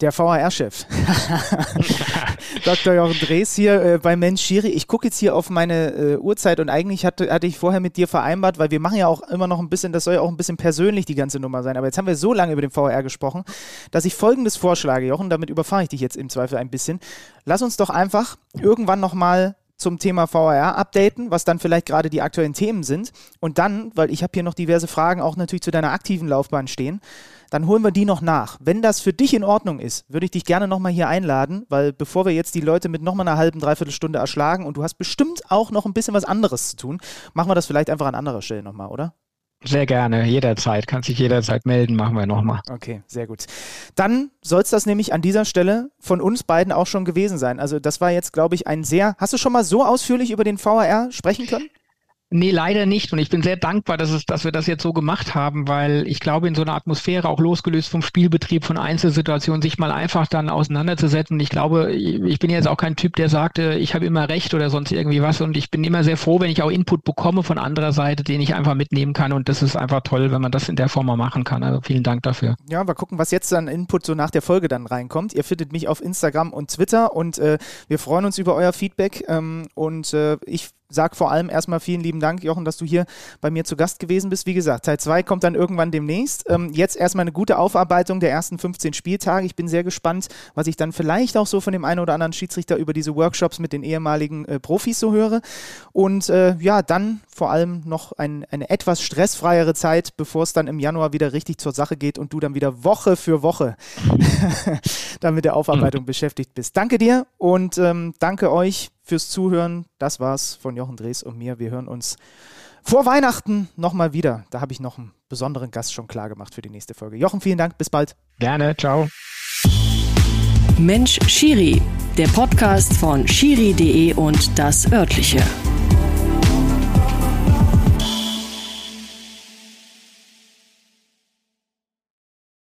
der VHR-Chef. Dr. Jochen Drees hier äh, bei Mensch Schiri. Ich gucke jetzt hier auf meine äh, Uhrzeit und eigentlich hatte, hatte ich vorher mit dir vereinbart, weil wir machen ja auch immer noch ein bisschen, das soll ja auch ein bisschen persönlich die ganze Nummer sein. Aber jetzt haben wir so lange über den VHR gesprochen, dass ich folgendes vorschlage, Jochen, damit überfahre ich dich jetzt im Zweifel ein bisschen. Lass uns doch einfach irgendwann nochmal zum Thema VAR updaten, was dann vielleicht gerade die aktuellen Themen sind. Und dann, weil ich habe hier noch diverse Fragen auch natürlich zu deiner aktiven Laufbahn stehen, dann holen wir die noch nach. Wenn das für dich in Ordnung ist, würde ich dich gerne nochmal hier einladen, weil bevor wir jetzt die Leute mit nochmal einer halben, dreiviertel Stunde erschlagen und du hast bestimmt auch noch ein bisschen was anderes zu tun, machen wir das vielleicht einfach an anderer Stelle nochmal, oder? Sehr gerne, jederzeit. Kann sich jederzeit melden, machen wir nochmal. Okay, sehr gut. Dann soll es das nämlich an dieser Stelle von uns beiden auch schon gewesen sein. Also das war jetzt, glaube ich, ein sehr... Hast du schon mal so ausführlich über den VAR sprechen können? Nee, leider nicht. Und ich bin sehr dankbar, dass, es, dass wir das jetzt so gemacht haben, weil ich glaube, in so einer Atmosphäre, auch losgelöst vom Spielbetrieb, von Einzelsituationen, sich mal einfach dann auseinanderzusetzen. Ich glaube, ich bin jetzt auch kein Typ, der sagte, ich habe immer recht oder sonst irgendwie was. Und ich bin immer sehr froh, wenn ich auch Input bekomme von anderer Seite, den ich einfach mitnehmen kann. Und das ist einfach toll, wenn man das in der Form mal machen kann. Also vielen Dank dafür. Ja, mal gucken, was jetzt an Input so nach der Folge dann reinkommt. Ihr findet mich auf Instagram und Twitter und äh, wir freuen uns über euer Feedback. Ähm, und äh, ich sag vor allem erstmal vielen lieben Dank, Jochen, dass du hier bei mir zu Gast gewesen bist. Wie gesagt, Teil 2 kommt dann irgendwann demnächst. Ähm, jetzt erstmal eine gute Aufarbeitung der ersten 15 Spieltage. Ich bin sehr gespannt, was ich dann vielleicht auch so von dem einen oder anderen Schiedsrichter über diese Workshops mit den ehemaligen äh, Profis so höre. Und äh, ja, dann vor allem noch ein, eine etwas stressfreiere Zeit, bevor es dann im Januar wieder richtig zur Sache geht und du dann wieder Woche für Woche dann mit der Aufarbeitung mhm. beschäftigt bist. Danke dir und ähm, danke euch fürs Zuhören. Das war's von Jochen Drees und mir. Wir hören uns vor Weihnachten nochmal wieder. Da habe ich noch einen besonderen Gast schon klar gemacht für die nächste Folge. Jochen, vielen Dank. Bis bald. Gerne. Ciao. Mensch Schiri, der Podcast von Schiri.de und das örtliche.